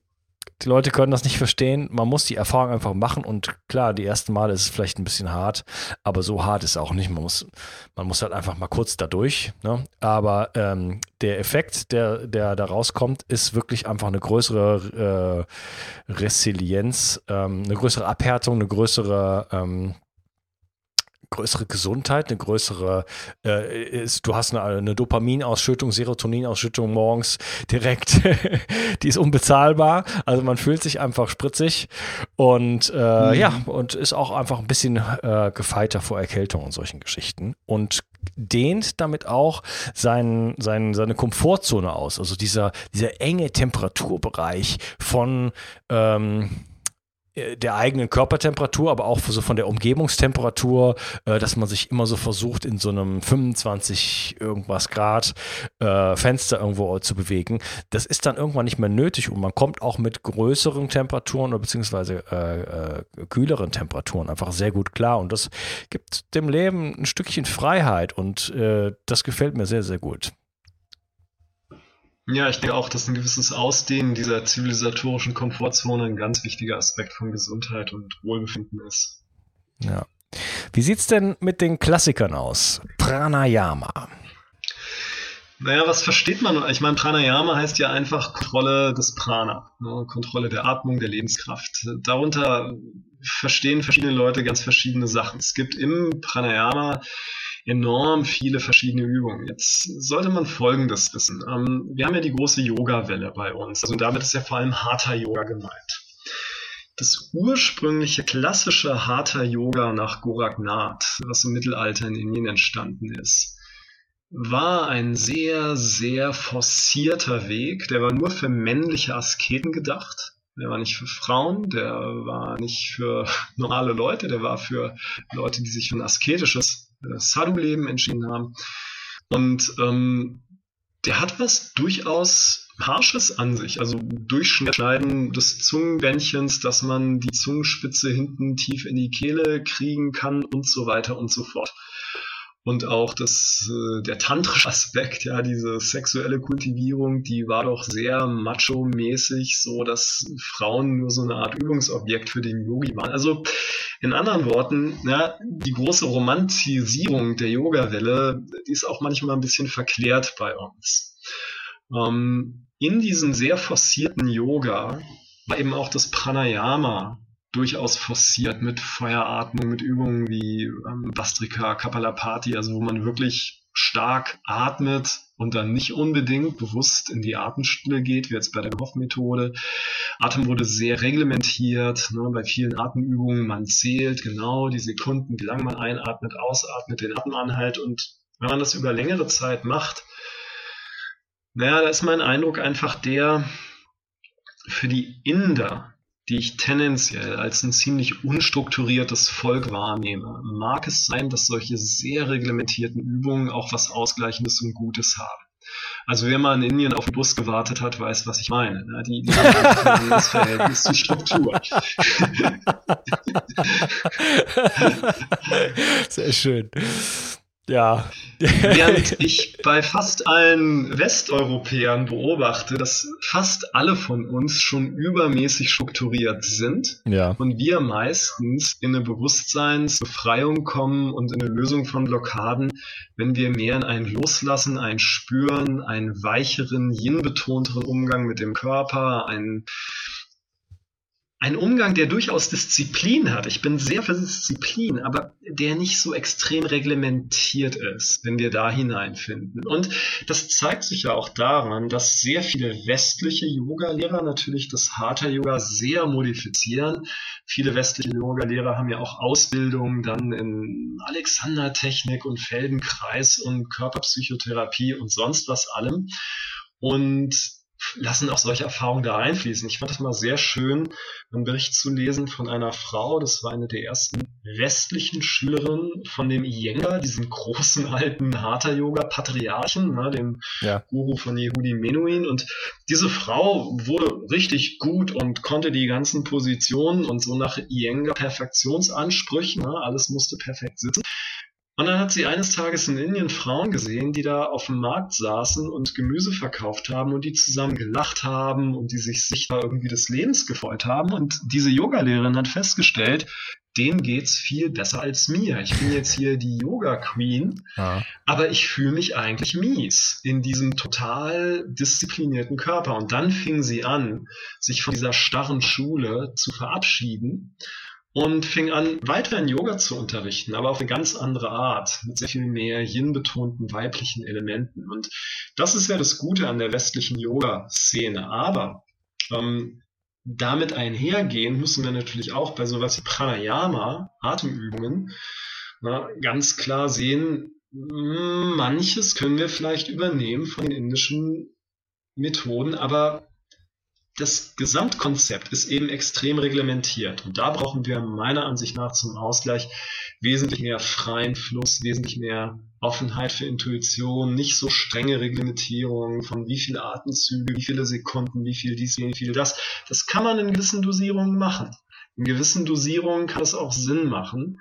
die Leute können das nicht verstehen. Man muss die Erfahrung einfach machen und klar, die ersten Male ist es vielleicht ein bisschen hart, aber so hart ist es auch nicht. Man muss, man muss halt einfach mal kurz da durch. Ne? Aber ähm, der Effekt, der, der da rauskommt, ist wirklich einfach eine größere äh, Resilienz, ähm, eine größere Abhärtung, eine größere ähm, größere Gesundheit, eine größere, äh, ist, du hast eine, eine Dopaminausschüttung, Serotoninausschüttung morgens direkt, die ist unbezahlbar. Also man fühlt sich einfach spritzig und äh, mhm. ja, und ist auch einfach ein bisschen äh, gefeiter vor Erkältung und solchen Geschichten. Und dehnt damit auch sein, sein, seine Komfortzone aus. Also dieser, dieser enge Temperaturbereich von ähm, äh, der eigenen Körpertemperatur, aber auch so von der Umgebungstemperatur, äh, dass man sich immer so versucht, in so einem 25 irgendwas Grad äh, Fenster irgendwo zu bewegen. Das ist dann irgendwann nicht mehr nötig und man kommt auch mit größeren Temperaturen oder beziehungsweise äh, äh, kühleren Temperaturen einfach sehr gut klar. Und das gibt dem Leben ein Stückchen Freiheit und äh, das gefällt mir sehr, sehr gut. Ja, ich denke auch, dass ein gewisses Ausdehnen dieser zivilisatorischen Komfortzone ein ganz wichtiger Aspekt von Gesundheit und Wohlbefinden ist. Ja. Wie sieht's denn mit den Klassikern aus? Pranayama. Naja, was versteht man? Ich meine, Pranayama heißt ja einfach Kontrolle des Prana, ne? Kontrolle der Atmung, der Lebenskraft. Darunter verstehen verschiedene Leute ganz verschiedene Sachen. Es gibt im Pranayama enorm viele verschiedene Übungen. Jetzt sollte man Folgendes wissen. Ähm, wir haben ja die große Yoga-Welle bei uns. Also damit ist ja vor allem Hatha Yoga gemeint. Das ursprüngliche klassische Hatha Yoga nach Goraknath, was im Mittelalter in Indien entstanden ist, war ein sehr, sehr forcierter Weg. Der war nur für männliche Asketen gedacht. Der war nicht für Frauen, der war nicht für normale Leute, der war für Leute, die sich für ein asketisches Sadhu-Leben entschieden haben. Und ähm, der hat was durchaus Harsches an sich. Also Durchschneiden des Zungenbändchens, dass man die Zungenspitze hinten tief in die Kehle kriegen kann und so weiter und so fort und auch das, äh, der tantrische Aspekt, ja, diese sexuelle Kultivierung, die war doch sehr macho-mäßig, so dass Frauen nur so eine Art Übungsobjekt für den Yogi waren. Also in anderen Worten, ja, die große Romantisierung der Yoga-Welle, die ist auch manchmal ein bisschen verklärt bei uns. Ähm, in diesem sehr forcierten Yoga war eben auch das Pranayama durchaus forciert mit Feueratmung, mit Übungen wie ähm, Bastrika, Kapalapati, also wo man wirklich stark atmet und dann nicht unbedingt bewusst in die Atemstille geht, wie jetzt bei der Hoff-Methode. Atem wurde sehr reglementiert, ne, bei vielen Atemübungen, man zählt genau die Sekunden, wie lange man einatmet, ausatmet, den Atem anhält und wenn man das über längere Zeit macht, naja, da ist mein Eindruck einfach der, für die Inder die ich tendenziell als ein ziemlich unstrukturiertes Volk wahrnehme, mag es sein, dass solche sehr reglementierten Übungen auch was Ausgleichendes und Gutes haben. Also wer mal in Indien auf den Bus gewartet hat, weiß, was ich meine. Ne? Die, die haben das Verhältnis zur Struktur. Sehr schön. Ja. Während ich bei fast allen Westeuropäern beobachte, dass fast alle von uns schon übermäßig strukturiert sind ja. und wir meistens in eine Bewusstseinsbefreiung kommen und in eine Lösung von Blockaden, wenn wir mehr in ein Loslassen, ein Spüren, einen weicheren, yin-betonteren Umgang mit dem Körper, einen ein Umgang, der durchaus Disziplin hat. Ich bin sehr für Disziplin, aber der nicht so extrem reglementiert ist, wenn wir da hineinfinden. Und das zeigt sich ja auch daran, dass sehr viele westliche Yoga-Lehrer natürlich das Hatha-Yoga sehr modifizieren. Viele westliche Yoga-Lehrer haben ja auch Ausbildung dann in Alexander-Technik und Feldenkreis und Körperpsychotherapie und sonst was allem. Und lassen auch solche Erfahrungen da einfließen. Ich fand es mal sehr schön, einen Bericht zu lesen von einer Frau, das war eine der ersten westlichen Schülerinnen von dem Iyengar, diesem großen alten Hatha-Yoga-Patriarchen, ne, dem ja. Guru von Yehudi Menuhin. Und diese Frau wurde richtig gut und konnte die ganzen Positionen und so nach Iyengar Perfektionsansprüchen, ne, alles musste perfekt sitzen. Und dann hat sie eines Tages in Indien Frauen gesehen, die da auf dem Markt saßen und Gemüse verkauft haben und die zusammen gelacht haben und die sich sicher irgendwie des Lebens gefreut haben. Und diese Yogalehrerin hat festgestellt, denen geht's viel besser als mir. Ich bin jetzt hier die Yoga Queen, ja. aber ich fühle mich eigentlich mies in diesem total disziplinierten Körper. Und dann fing sie an, sich von dieser starren Schule zu verabschieden und fing an, weiterhin Yoga zu unterrichten, aber auf eine ganz andere Art, mit sehr viel mehr yin-betonten weiblichen Elementen. Und das ist ja das Gute an der westlichen Yoga-Szene. Aber ähm, damit einhergehen müssen wir natürlich auch bei sowas wie Pranayama, Atemübungen, na, ganz klar sehen, hm, manches können wir vielleicht übernehmen von den indischen Methoden, aber das Gesamtkonzept ist eben extrem reglementiert. Und da brauchen wir meiner Ansicht nach zum Ausgleich wesentlich mehr freien Fluss, wesentlich mehr Offenheit für Intuition, nicht so strenge Reglementierung von wie viele Atemzüge, wie viele Sekunden, wie viel dies, wie viel das. Das kann man in gewissen Dosierungen machen. In gewissen Dosierungen kann es auch Sinn machen.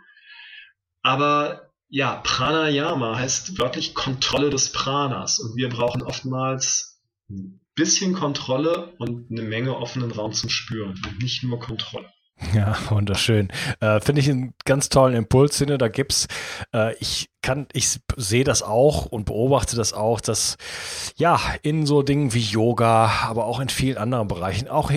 Aber ja, Pranayama heißt wörtlich Kontrolle des Pranas. Und wir brauchen oftmals bisschen Kontrolle und eine Menge offenen Raum zum Spüren und nicht nur Kontrolle. Ja, wunderschön. Äh, Finde ich einen ganz tollen Impuls, Sinne. Da gibt's, äh, ich kann, ich sehe das auch und beobachte das auch, dass ja in so Dingen wie Yoga, aber auch in vielen anderen Bereichen, auch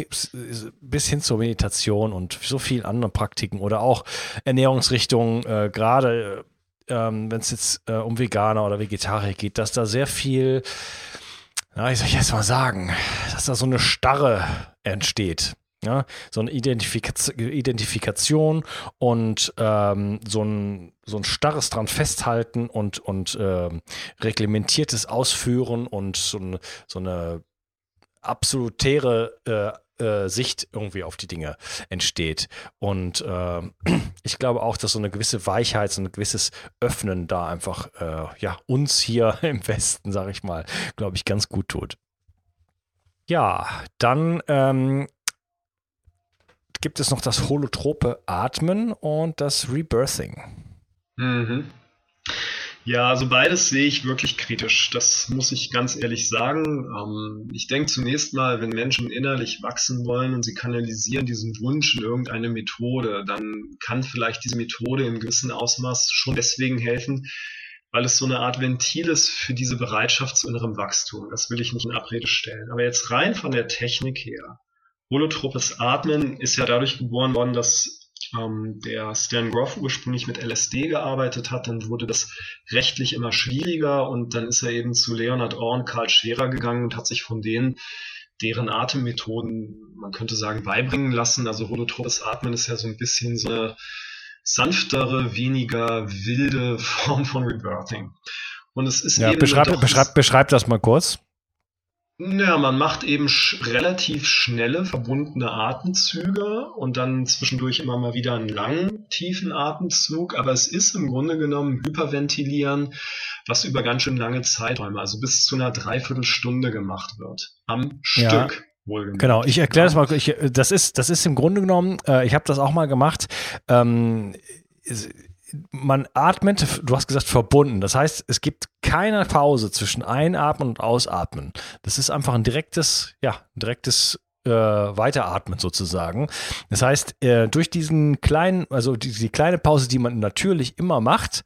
bis hin zur Meditation und so vielen anderen Praktiken oder auch Ernährungsrichtungen, äh, gerade ähm, wenn es jetzt äh, um Veganer oder Vegetarier geht, dass da sehr viel ja, ich soll jetzt mal sagen, dass da so eine Starre entsteht. Ja, so eine Identifika Identifikation und ähm, so, ein, so ein starres dran festhalten und, und ähm, reglementiertes Ausführen und so, ein, so eine absolutäre äh, äh, Sicht irgendwie auf die Dinge entsteht. Und äh, ich glaube auch, dass so eine gewisse Weichheit, so ein gewisses Öffnen da einfach äh, ja uns hier im Westen, sage ich mal, glaube ich, ganz gut tut. Ja, dann ähm, gibt es noch das holotrope Atmen und das Rebirthing. Mhm. Ja, also beides sehe ich wirklich kritisch. Das muss ich ganz ehrlich sagen. Ähm, ich denke zunächst mal, wenn Menschen innerlich wachsen wollen und sie kanalisieren diesen Wunsch in irgendeine Methode, dann kann vielleicht diese Methode im gewissen Ausmaß schon deswegen helfen, weil es so eine Art Ventil ist für diese Bereitschaft zu innerem Wachstum. Das will ich nicht in Abrede stellen. Aber jetzt rein von der Technik her. Holotropes Atmen ist ja dadurch geboren worden, dass ähm, der Stan Groff ursprünglich mit LSD gearbeitet hat, dann wurde das rechtlich immer schwieriger und dann ist er eben zu Leonard Orr und Karl Scherer gegangen und hat sich von denen deren Atemmethoden, man könnte sagen, beibringen lassen. Also holotropes Atmen ist ja so ein bisschen so eine sanftere, weniger wilde Form von Rebirthing. Und es ist ja, eben beschreib, beschreib, beschreib das mal kurz. Ja, man macht eben sch relativ schnelle, verbundene Atemzüge und dann zwischendurch immer mal wieder einen langen, tiefen Atemzug. Aber es ist im Grunde genommen Hyperventilieren, was über ganz schön lange Zeiträume, also bis zu einer Dreiviertelstunde gemacht wird. Am ja. Stück. Genau, ich erkläre das mal. Ich, das, ist, das ist im Grunde genommen, äh, ich habe das auch mal gemacht. Ähm, man atmet, du hast gesagt, verbunden. Das heißt, es gibt keine Pause zwischen Einatmen und Ausatmen. Das ist einfach ein direktes, ja, ein direktes äh, Weiteratmen sozusagen. Das heißt, äh, durch diesen kleinen, also die, die, kleine Pause, die man natürlich immer macht,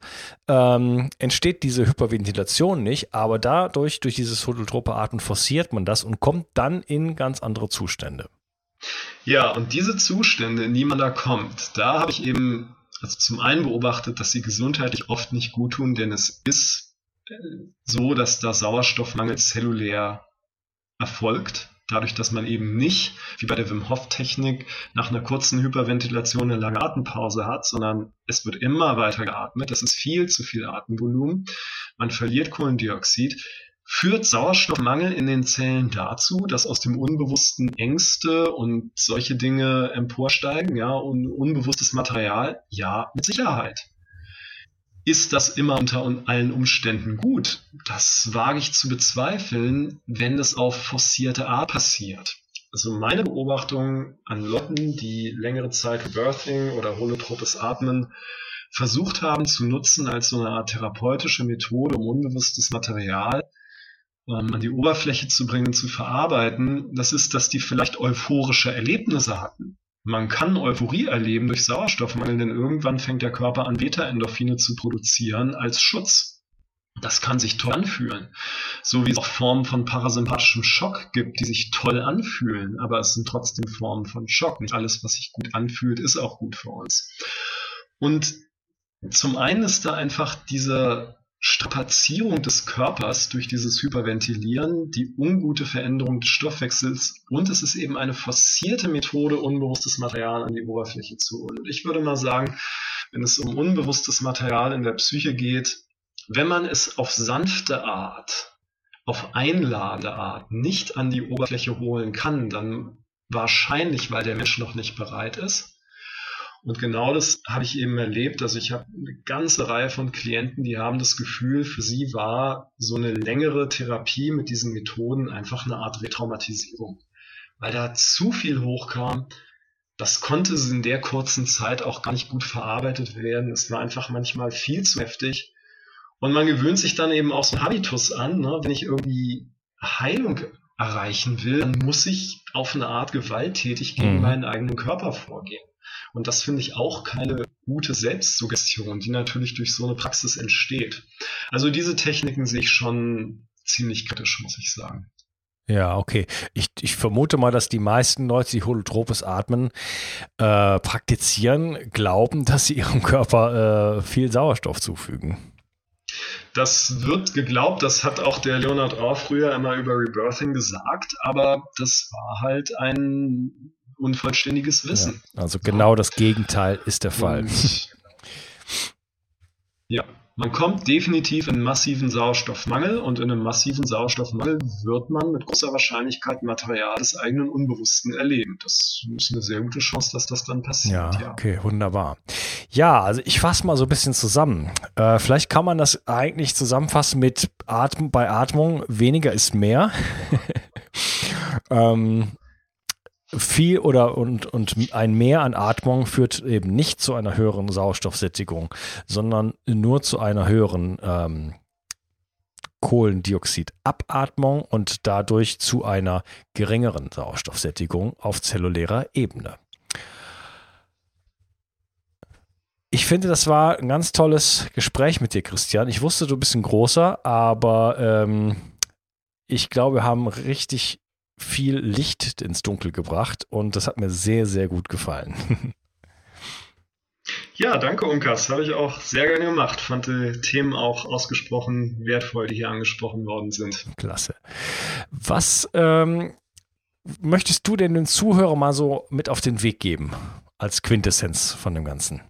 ähm, entsteht diese Hyperventilation nicht, aber dadurch, durch dieses holotrope Atmen forciert man das und kommt dann in ganz andere Zustände. Ja, und diese Zustände, in die man da kommt, da habe ich eben also zum einen beobachtet, dass sie gesundheitlich oft nicht gut tun, denn es ist äh, so, dass da Sauerstoffmangel zellulär erfolgt dadurch, dass man eben nicht, wie bei der Wim Hof Technik, nach einer kurzen Hyperventilation eine lange Atempause hat, sondern es wird immer weiter geatmet. Das ist viel zu viel Atemvolumen. Man verliert Kohlendioxid führt Sauerstoffmangel in den Zellen dazu, dass aus dem Unbewussten Ängste und solche Dinge emporsteigen, ja, und unbewusstes Material? Ja, mit Sicherheit. Ist das immer unter allen Umständen gut? Das wage ich zu bezweifeln, wenn das auf forcierte Art passiert. Also meine Beobachtung an Leuten, die längere Zeit Birthing oder holotropes Atmen versucht haben zu nutzen als so eine Art therapeutische Methode, um unbewusstes Material an die Oberfläche zu bringen, zu verarbeiten, das ist, dass die vielleicht euphorische Erlebnisse hatten. Man kann Euphorie erleben durch Sauerstoffmangel, denn irgendwann fängt der Körper an, Beta-Endorphine zu produzieren als Schutz. Das kann sich toll anfühlen. So wie es auch Formen von parasympathischem Schock gibt, die sich toll anfühlen, aber es sind trotzdem Formen von Schock. Nicht alles, was sich gut anfühlt, ist auch gut für uns. Und zum einen ist da einfach dieser Strapazierung des Körpers durch dieses Hyperventilieren, die ungute Veränderung des Stoffwechsels und es ist eben eine forcierte Methode, unbewusstes Material an die Oberfläche zu holen. Und ich würde mal sagen, wenn es um unbewusstes Material in der Psyche geht, wenn man es auf sanfte Art, auf einladende Art nicht an die Oberfläche holen kann, dann wahrscheinlich, weil der Mensch noch nicht bereit ist, und genau das habe ich eben erlebt. Also ich habe eine ganze Reihe von Klienten, die haben das Gefühl, für sie war so eine längere Therapie mit diesen Methoden einfach eine Art Retraumatisierung. Weil da zu viel hochkam, das konnte in der kurzen Zeit auch gar nicht gut verarbeitet werden. Es war einfach manchmal viel zu heftig. Und man gewöhnt sich dann eben auch so einen Habitus an. Ne? Wenn ich irgendwie Heilung erreichen will, dann muss ich auf eine Art gewalttätig gegen mhm. meinen eigenen Körper vorgehen. Und das finde ich auch keine gute Selbstsuggestion, die natürlich durch so eine Praxis entsteht. Also diese Techniken sehe ich schon ziemlich kritisch, muss ich sagen. Ja, okay. Ich, ich vermute mal, dass die meisten Leute, die holotropes Atmen äh, praktizieren, glauben, dass sie ihrem Körper äh, viel Sauerstoff zufügen. Das wird geglaubt, das hat auch der Leonard Orr früher immer über Rebirthing gesagt, aber das war halt ein unvollständiges Wissen. Ja, also genau das Gegenteil ist der Fall. Und, ja, man kommt definitiv in massiven Sauerstoffmangel und in einem massiven Sauerstoffmangel wird man mit großer Wahrscheinlichkeit Material des eigenen Unbewussten erleben. Das ist eine sehr gute Chance, dass das dann passiert. Ja, ja. okay, wunderbar. Ja, also ich fasse mal so ein bisschen zusammen. Äh, vielleicht kann man das eigentlich zusammenfassen mit Atm bei Atmung, weniger ist mehr. ähm, viel oder und, und ein Mehr an Atmung führt eben nicht zu einer höheren Sauerstoffsättigung, sondern nur zu einer höheren ähm, Kohlendioxidabatmung und dadurch zu einer geringeren Sauerstoffsättigung auf zellulärer Ebene. Ich finde, das war ein ganz tolles Gespräch mit dir, Christian. Ich wusste, du bist ein großer, aber ähm, ich glaube, wir haben richtig viel Licht ins Dunkel gebracht und das hat mir sehr, sehr gut gefallen. Ja, danke Unkas. Habe ich auch sehr gerne gemacht. Fand die Themen auch ausgesprochen wertvoll, die hier angesprochen worden sind. Klasse. Was ähm, möchtest du denn den Zuhörern mal so mit auf den Weg geben als Quintessenz von dem Ganzen?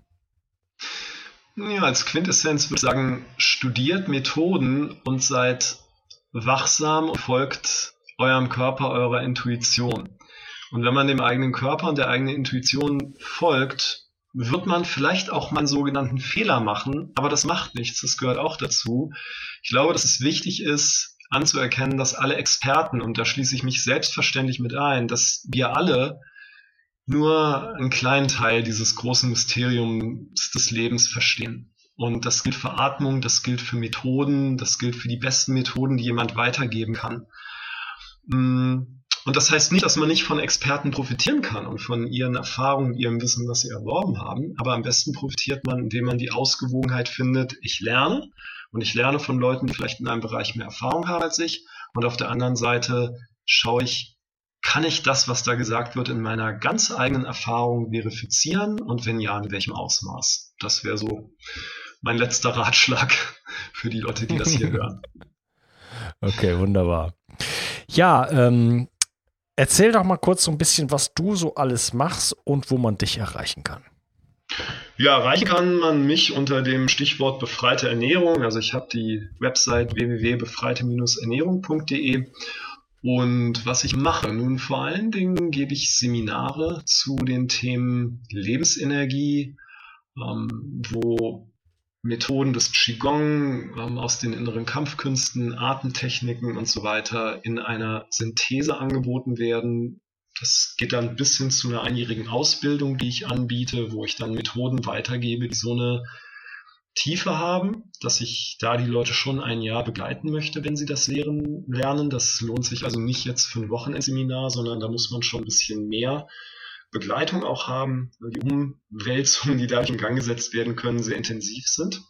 Ja, als Quintessenz würde ich sagen, studiert Methoden und seid wachsam und folgt eurem Körper, eurer Intuition. Und wenn man dem eigenen Körper und der eigenen Intuition folgt, wird man vielleicht auch mal einen sogenannten Fehler machen, aber das macht nichts, das gehört auch dazu. Ich glaube, dass es wichtig ist, anzuerkennen, dass alle Experten, und da schließe ich mich selbstverständlich mit ein, dass wir alle nur einen kleinen Teil dieses großen Mysteriums des Lebens verstehen. Und das gilt für Atmung, das gilt für Methoden, das gilt für die besten Methoden, die jemand weitergeben kann. Mm, und das heißt nicht, dass man nicht von Experten profitieren kann und von ihren Erfahrungen, ihrem Wissen, was sie erworben haben. Aber am besten profitiert man, indem man die Ausgewogenheit findet, ich lerne und ich lerne von Leuten, die vielleicht in einem Bereich mehr Erfahrung haben als ich. Und auf der anderen Seite schaue ich, kann ich das, was da gesagt wird, in meiner ganz eigenen Erfahrung verifizieren und wenn ja, in welchem Ausmaß? Das wäre so mein letzter Ratschlag für die Leute, die das hier hören. Okay, wunderbar. Ja, ähm, erzähl doch mal kurz so ein bisschen, was du so alles machst und wo man dich erreichen kann. Ja, erreichen kann man mich unter dem Stichwort befreite Ernährung. Also ich habe die Website www.befreite-ernährung.de und was ich mache, nun vor allen Dingen gebe ich Seminare zu den Themen Lebensenergie, ähm, wo Methoden des Qigong ähm, aus den inneren Kampfkünsten, Atemtechniken und so weiter in einer Synthese angeboten werden. Das geht dann bis hin zu einer einjährigen Ausbildung, die ich anbiete, wo ich dann Methoden weitergebe, die so eine Tiefe haben, dass ich da die Leute schon ein Jahr begleiten möchte, wenn sie das lehren, lernen. Das lohnt sich also nicht jetzt für ein Wochenendseminar, sondern da muss man schon ein bisschen mehr Begleitung auch haben, die Umwälzungen, die dadurch in Gang gesetzt werden können, sehr intensiv sind.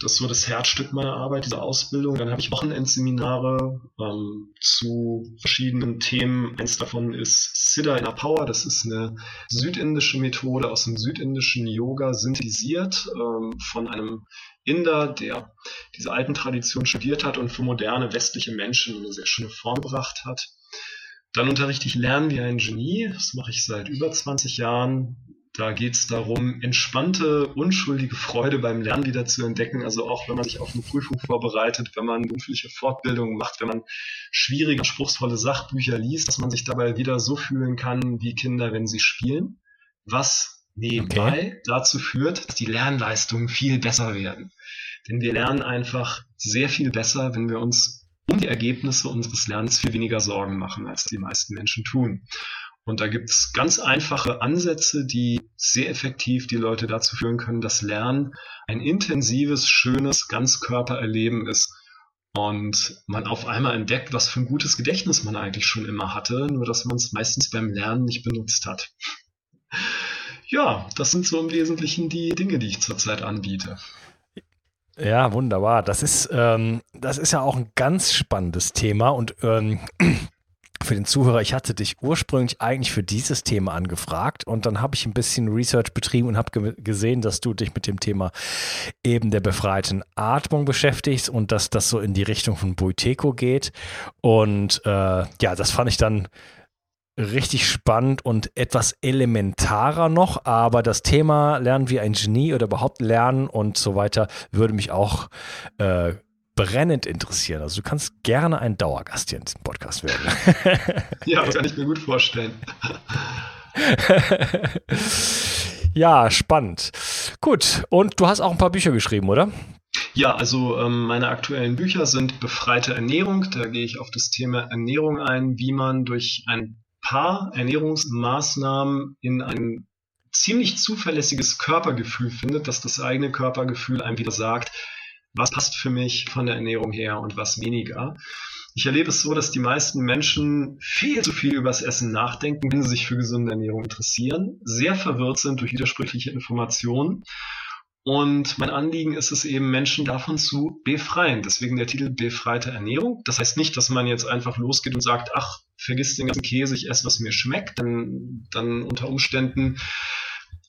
Das ist so das Herzstück meiner Arbeit, diese Ausbildung. Dann habe ich Wochenendseminare ähm, zu verschiedenen Themen. Eins davon ist Siddha Inner Power. Das ist eine südindische Methode aus dem südindischen Yoga synthetisiert ähm, von einem Inder, der diese alten Traditionen studiert hat und für moderne westliche Menschen eine sehr schöne Form gebracht hat. Dann unterrichte ich Lernen wie ein Genie. Das mache ich seit über 20 Jahren. Da geht es darum, entspannte, unschuldige Freude beim Lernen wieder zu entdecken. Also auch wenn man sich auf eine Prüfung vorbereitet, wenn man berufliche Fortbildungen macht, wenn man schwierige, anspruchsvolle Sachbücher liest, dass man sich dabei wieder so fühlen kann wie Kinder, wenn sie spielen. Was nebenbei okay. dazu führt, dass die Lernleistungen viel besser werden. Denn wir lernen einfach sehr viel besser, wenn wir uns um die Ergebnisse unseres Lernens viel weniger Sorgen machen, als die meisten Menschen tun. Und da gibt es ganz einfache Ansätze, die sehr effektiv die Leute dazu führen können, dass Lernen ein intensives, schönes Ganzkörpererleben ist. Und man auf einmal entdeckt, was für ein gutes Gedächtnis man eigentlich schon immer hatte, nur dass man es meistens beim Lernen nicht benutzt hat. Ja, das sind so im Wesentlichen die Dinge, die ich zurzeit anbiete. Ja, wunderbar. Das ist, ähm, das ist ja auch ein ganz spannendes Thema und ähm, für den Zuhörer, ich hatte dich ursprünglich eigentlich für dieses Thema angefragt und dann habe ich ein bisschen Research betrieben und habe ge gesehen, dass du dich mit dem Thema eben der befreiten Atmung beschäftigst und dass das so in die Richtung von Buiteco geht. Und äh, ja, das fand ich dann richtig spannend und etwas elementarer noch, aber das Thema Lernen wie ein Genie oder überhaupt Lernen und so weiter würde mich auch äh, brennend interessieren. Also du kannst gerne ein Dauergast hier in diesem Podcast werden. ja, das kann ich mir gut vorstellen. ja, spannend. Gut, und du hast auch ein paar Bücher geschrieben, oder? Ja, also ähm, meine aktuellen Bücher sind Befreite Ernährung. Da gehe ich auf das Thema Ernährung ein, wie man durch ein paar Ernährungsmaßnahmen in ein ziemlich zuverlässiges Körpergefühl findet, dass das eigene Körpergefühl einem wieder sagt, was passt für mich von der Ernährung her und was weniger. Ich erlebe es so, dass die meisten Menschen viel zu viel über das Essen nachdenken, wenn sie sich für gesunde Ernährung interessieren, sehr verwirrt sind durch widersprüchliche Informationen. Und mein Anliegen ist es eben, Menschen davon zu befreien. Deswegen der Titel Befreite Ernährung. Das heißt nicht, dass man jetzt einfach losgeht und sagt, ach, vergiss den ganzen Käse, ich esse, was mir schmeckt, dann, dann unter Umständen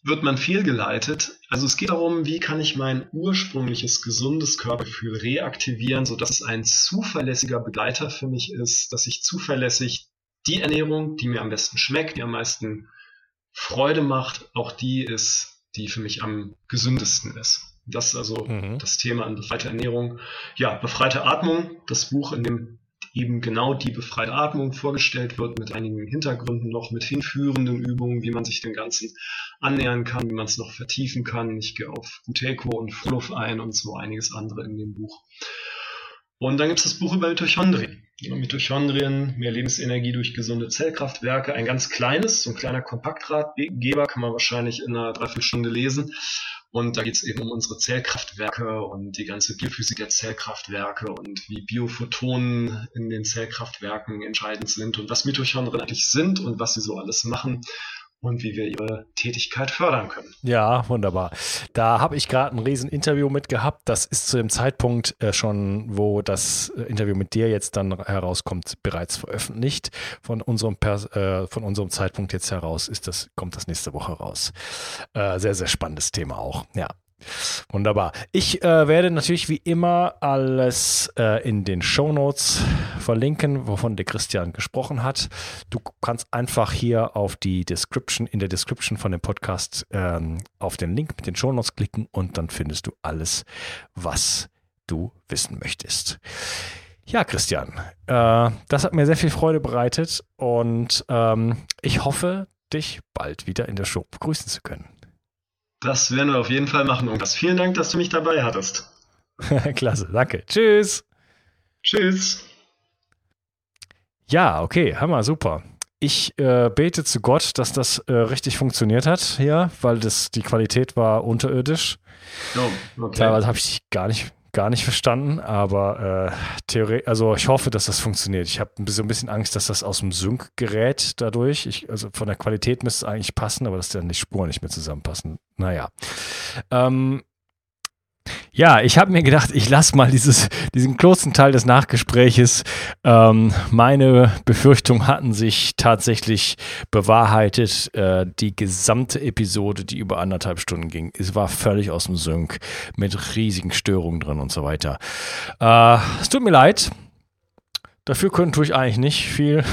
wird man fehlgeleitet. Also es geht darum, wie kann ich mein ursprüngliches gesundes Körpergefühl reaktivieren, sodass es ein zuverlässiger Begleiter für mich ist, dass ich zuverlässig die Ernährung, die mir am besten schmeckt, die am meisten Freude macht, auch die ist, die für mich am gesündesten ist. Das ist also mhm. das Thema an befreite Ernährung. Ja, befreite Atmung, das Buch, in dem eben genau die befreite Atmung vorgestellt wird, mit einigen Hintergründen noch, mit hinführenden Übungen, wie man sich dem Ganzen annähern kann, wie man es noch vertiefen kann. Ich gehe auf Buteco und Fluff ein und so einiges andere in dem Buch. Und dann gibt es das Buch über Mitochondrien. Mitochondrien, mehr Lebensenergie durch gesunde Zellkraftwerke. Ein ganz kleines, so ein kleiner Kompaktratgeber, kann man wahrscheinlich in einer Dreiviertelstunde lesen. Und da geht es eben um unsere Zellkraftwerke und die ganze Biophysik der Zellkraftwerke und wie Biophotonen in den Zellkraftwerken entscheidend sind und was Mitochondrien eigentlich sind und was sie so alles machen. Und wie wir ihre Tätigkeit fördern können. Ja, wunderbar. Da habe ich gerade ein riesen Interview mit gehabt. Das ist zu dem Zeitpunkt äh, schon, wo das äh, Interview mit dir jetzt dann herauskommt, bereits veröffentlicht. Von unserem, Pers äh, von unserem Zeitpunkt jetzt heraus ist das, kommt das nächste Woche raus. Äh, sehr, sehr spannendes Thema auch. Ja. Wunderbar. Ich äh, werde natürlich wie immer alles äh, in den Show Notes verlinken, wovon der Christian gesprochen hat. Du kannst einfach hier auf die Description, in der Description von dem Podcast ähm, auf den Link mit den Show Notes klicken und dann findest du alles, was du wissen möchtest. Ja, Christian, äh, das hat mir sehr viel Freude bereitet und ähm, ich hoffe, dich bald wieder in der Show begrüßen zu können. Das werden wir auf jeden Fall machen, Unkas. Vielen Dank, dass du mich dabei hattest. Klasse, danke. Tschüss. Tschüss. Ja, okay, hammer, super. Ich äh, bete zu Gott, dass das äh, richtig funktioniert hat hier, weil das, die Qualität war unterirdisch. Oh, okay. Teilweise habe ich gar nicht gar nicht verstanden, aber äh, Theorie, also ich hoffe, dass das funktioniert. Ich habe so ein bisschen Angst, dass das aus dem Sync gerät dadurch. Ich, also von der Qualität müsste es eigentlich passen, aber dass dann die Spuren nicht mehr zusammenpassen. Naja. Ähm, ja, ich habe mir gedacht, ich lasse mal dieses, diesen kurzen Teil des Nachgespräches. Ähm, meine Befürchtungen hatten sich tatsächlich bewahrheitet. Äh, die gesamte Episode, die über anderthalb Stunden ging, es war völlig aus dem Sync mit riesigen Störungen drin und so weiter. Äh, es tut mir leid. Dafür können tue ich eigentlich nicht viel.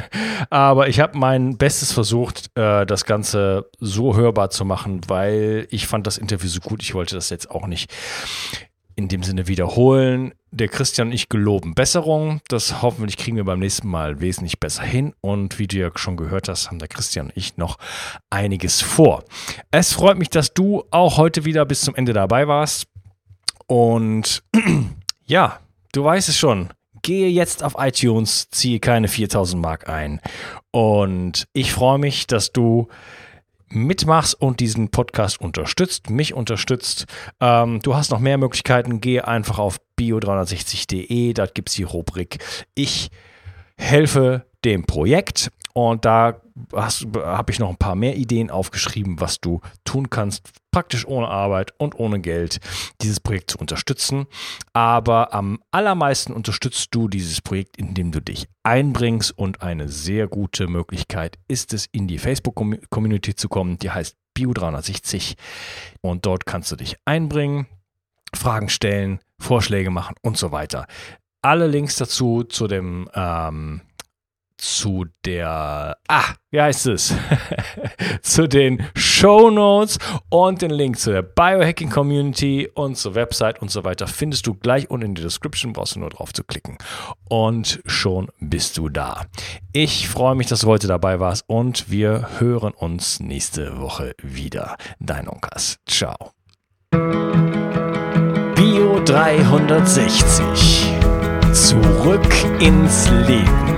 Aber ich habe mein Bestes versucht, äh, das Ganze so hörbar zu machen, weil ich fand das Interview so gut. Ich wollte das jetzt auch nicht in dem Sinne wiederholen. Der Christian und ich geloben Besserung. Das hoffentlich kriegen wir beim nächsten Mal wesentlich besser hin. Und wie du ja schon gehört hast, haben der Christian und ich noch einiges vor. Es freut mich, dass du auch heute wieder bis zum Ende dabei warst. Und ja, du weißt es schon gehe jetzt auf iTunes, ziehe keine 4000 Mark ein. Und ich freue mich, dass du mitmachst und diesen Podcast unterstützt, mich unterstützt. Ähm, du hast noch mehr Möglichkeiten. Gehe einfach auf bio360.de, dort gibt es die Rubrik Ich helfe dem Projekt. Und da habe ich noch ein paar mehr Ideen aufgeschrieben, was du tun kannst, praktisch ohne Arbeit und ohne Geld, dieses Projekt zu unterstützen. Aber am allermeisten unterstützt du dieses Projekt, indem du dich einbringst. Und eine sehr gute Möglichkeit ist es, in die Facebook-Community zu kommen. Die heißt Bio360. Und dort kannst du dich einbringen, Fragen stellen, Vorschläge machen und so weiter. Alle Links dazu zu dem ähm, zu der, ah, wie heißt es? zu den Show Notes und den Link zu der Biohacking Community und zur Website und so weiter findest du gleich unten in der Description. Brauchst du nur drauf zu klicken. Und schon bist du da. Ich freue mich, dass du heute dabei warst und wir hören uns nächste Woche wieder. Dein Onkas. Ciao. Bio 360. Zurück ins Leben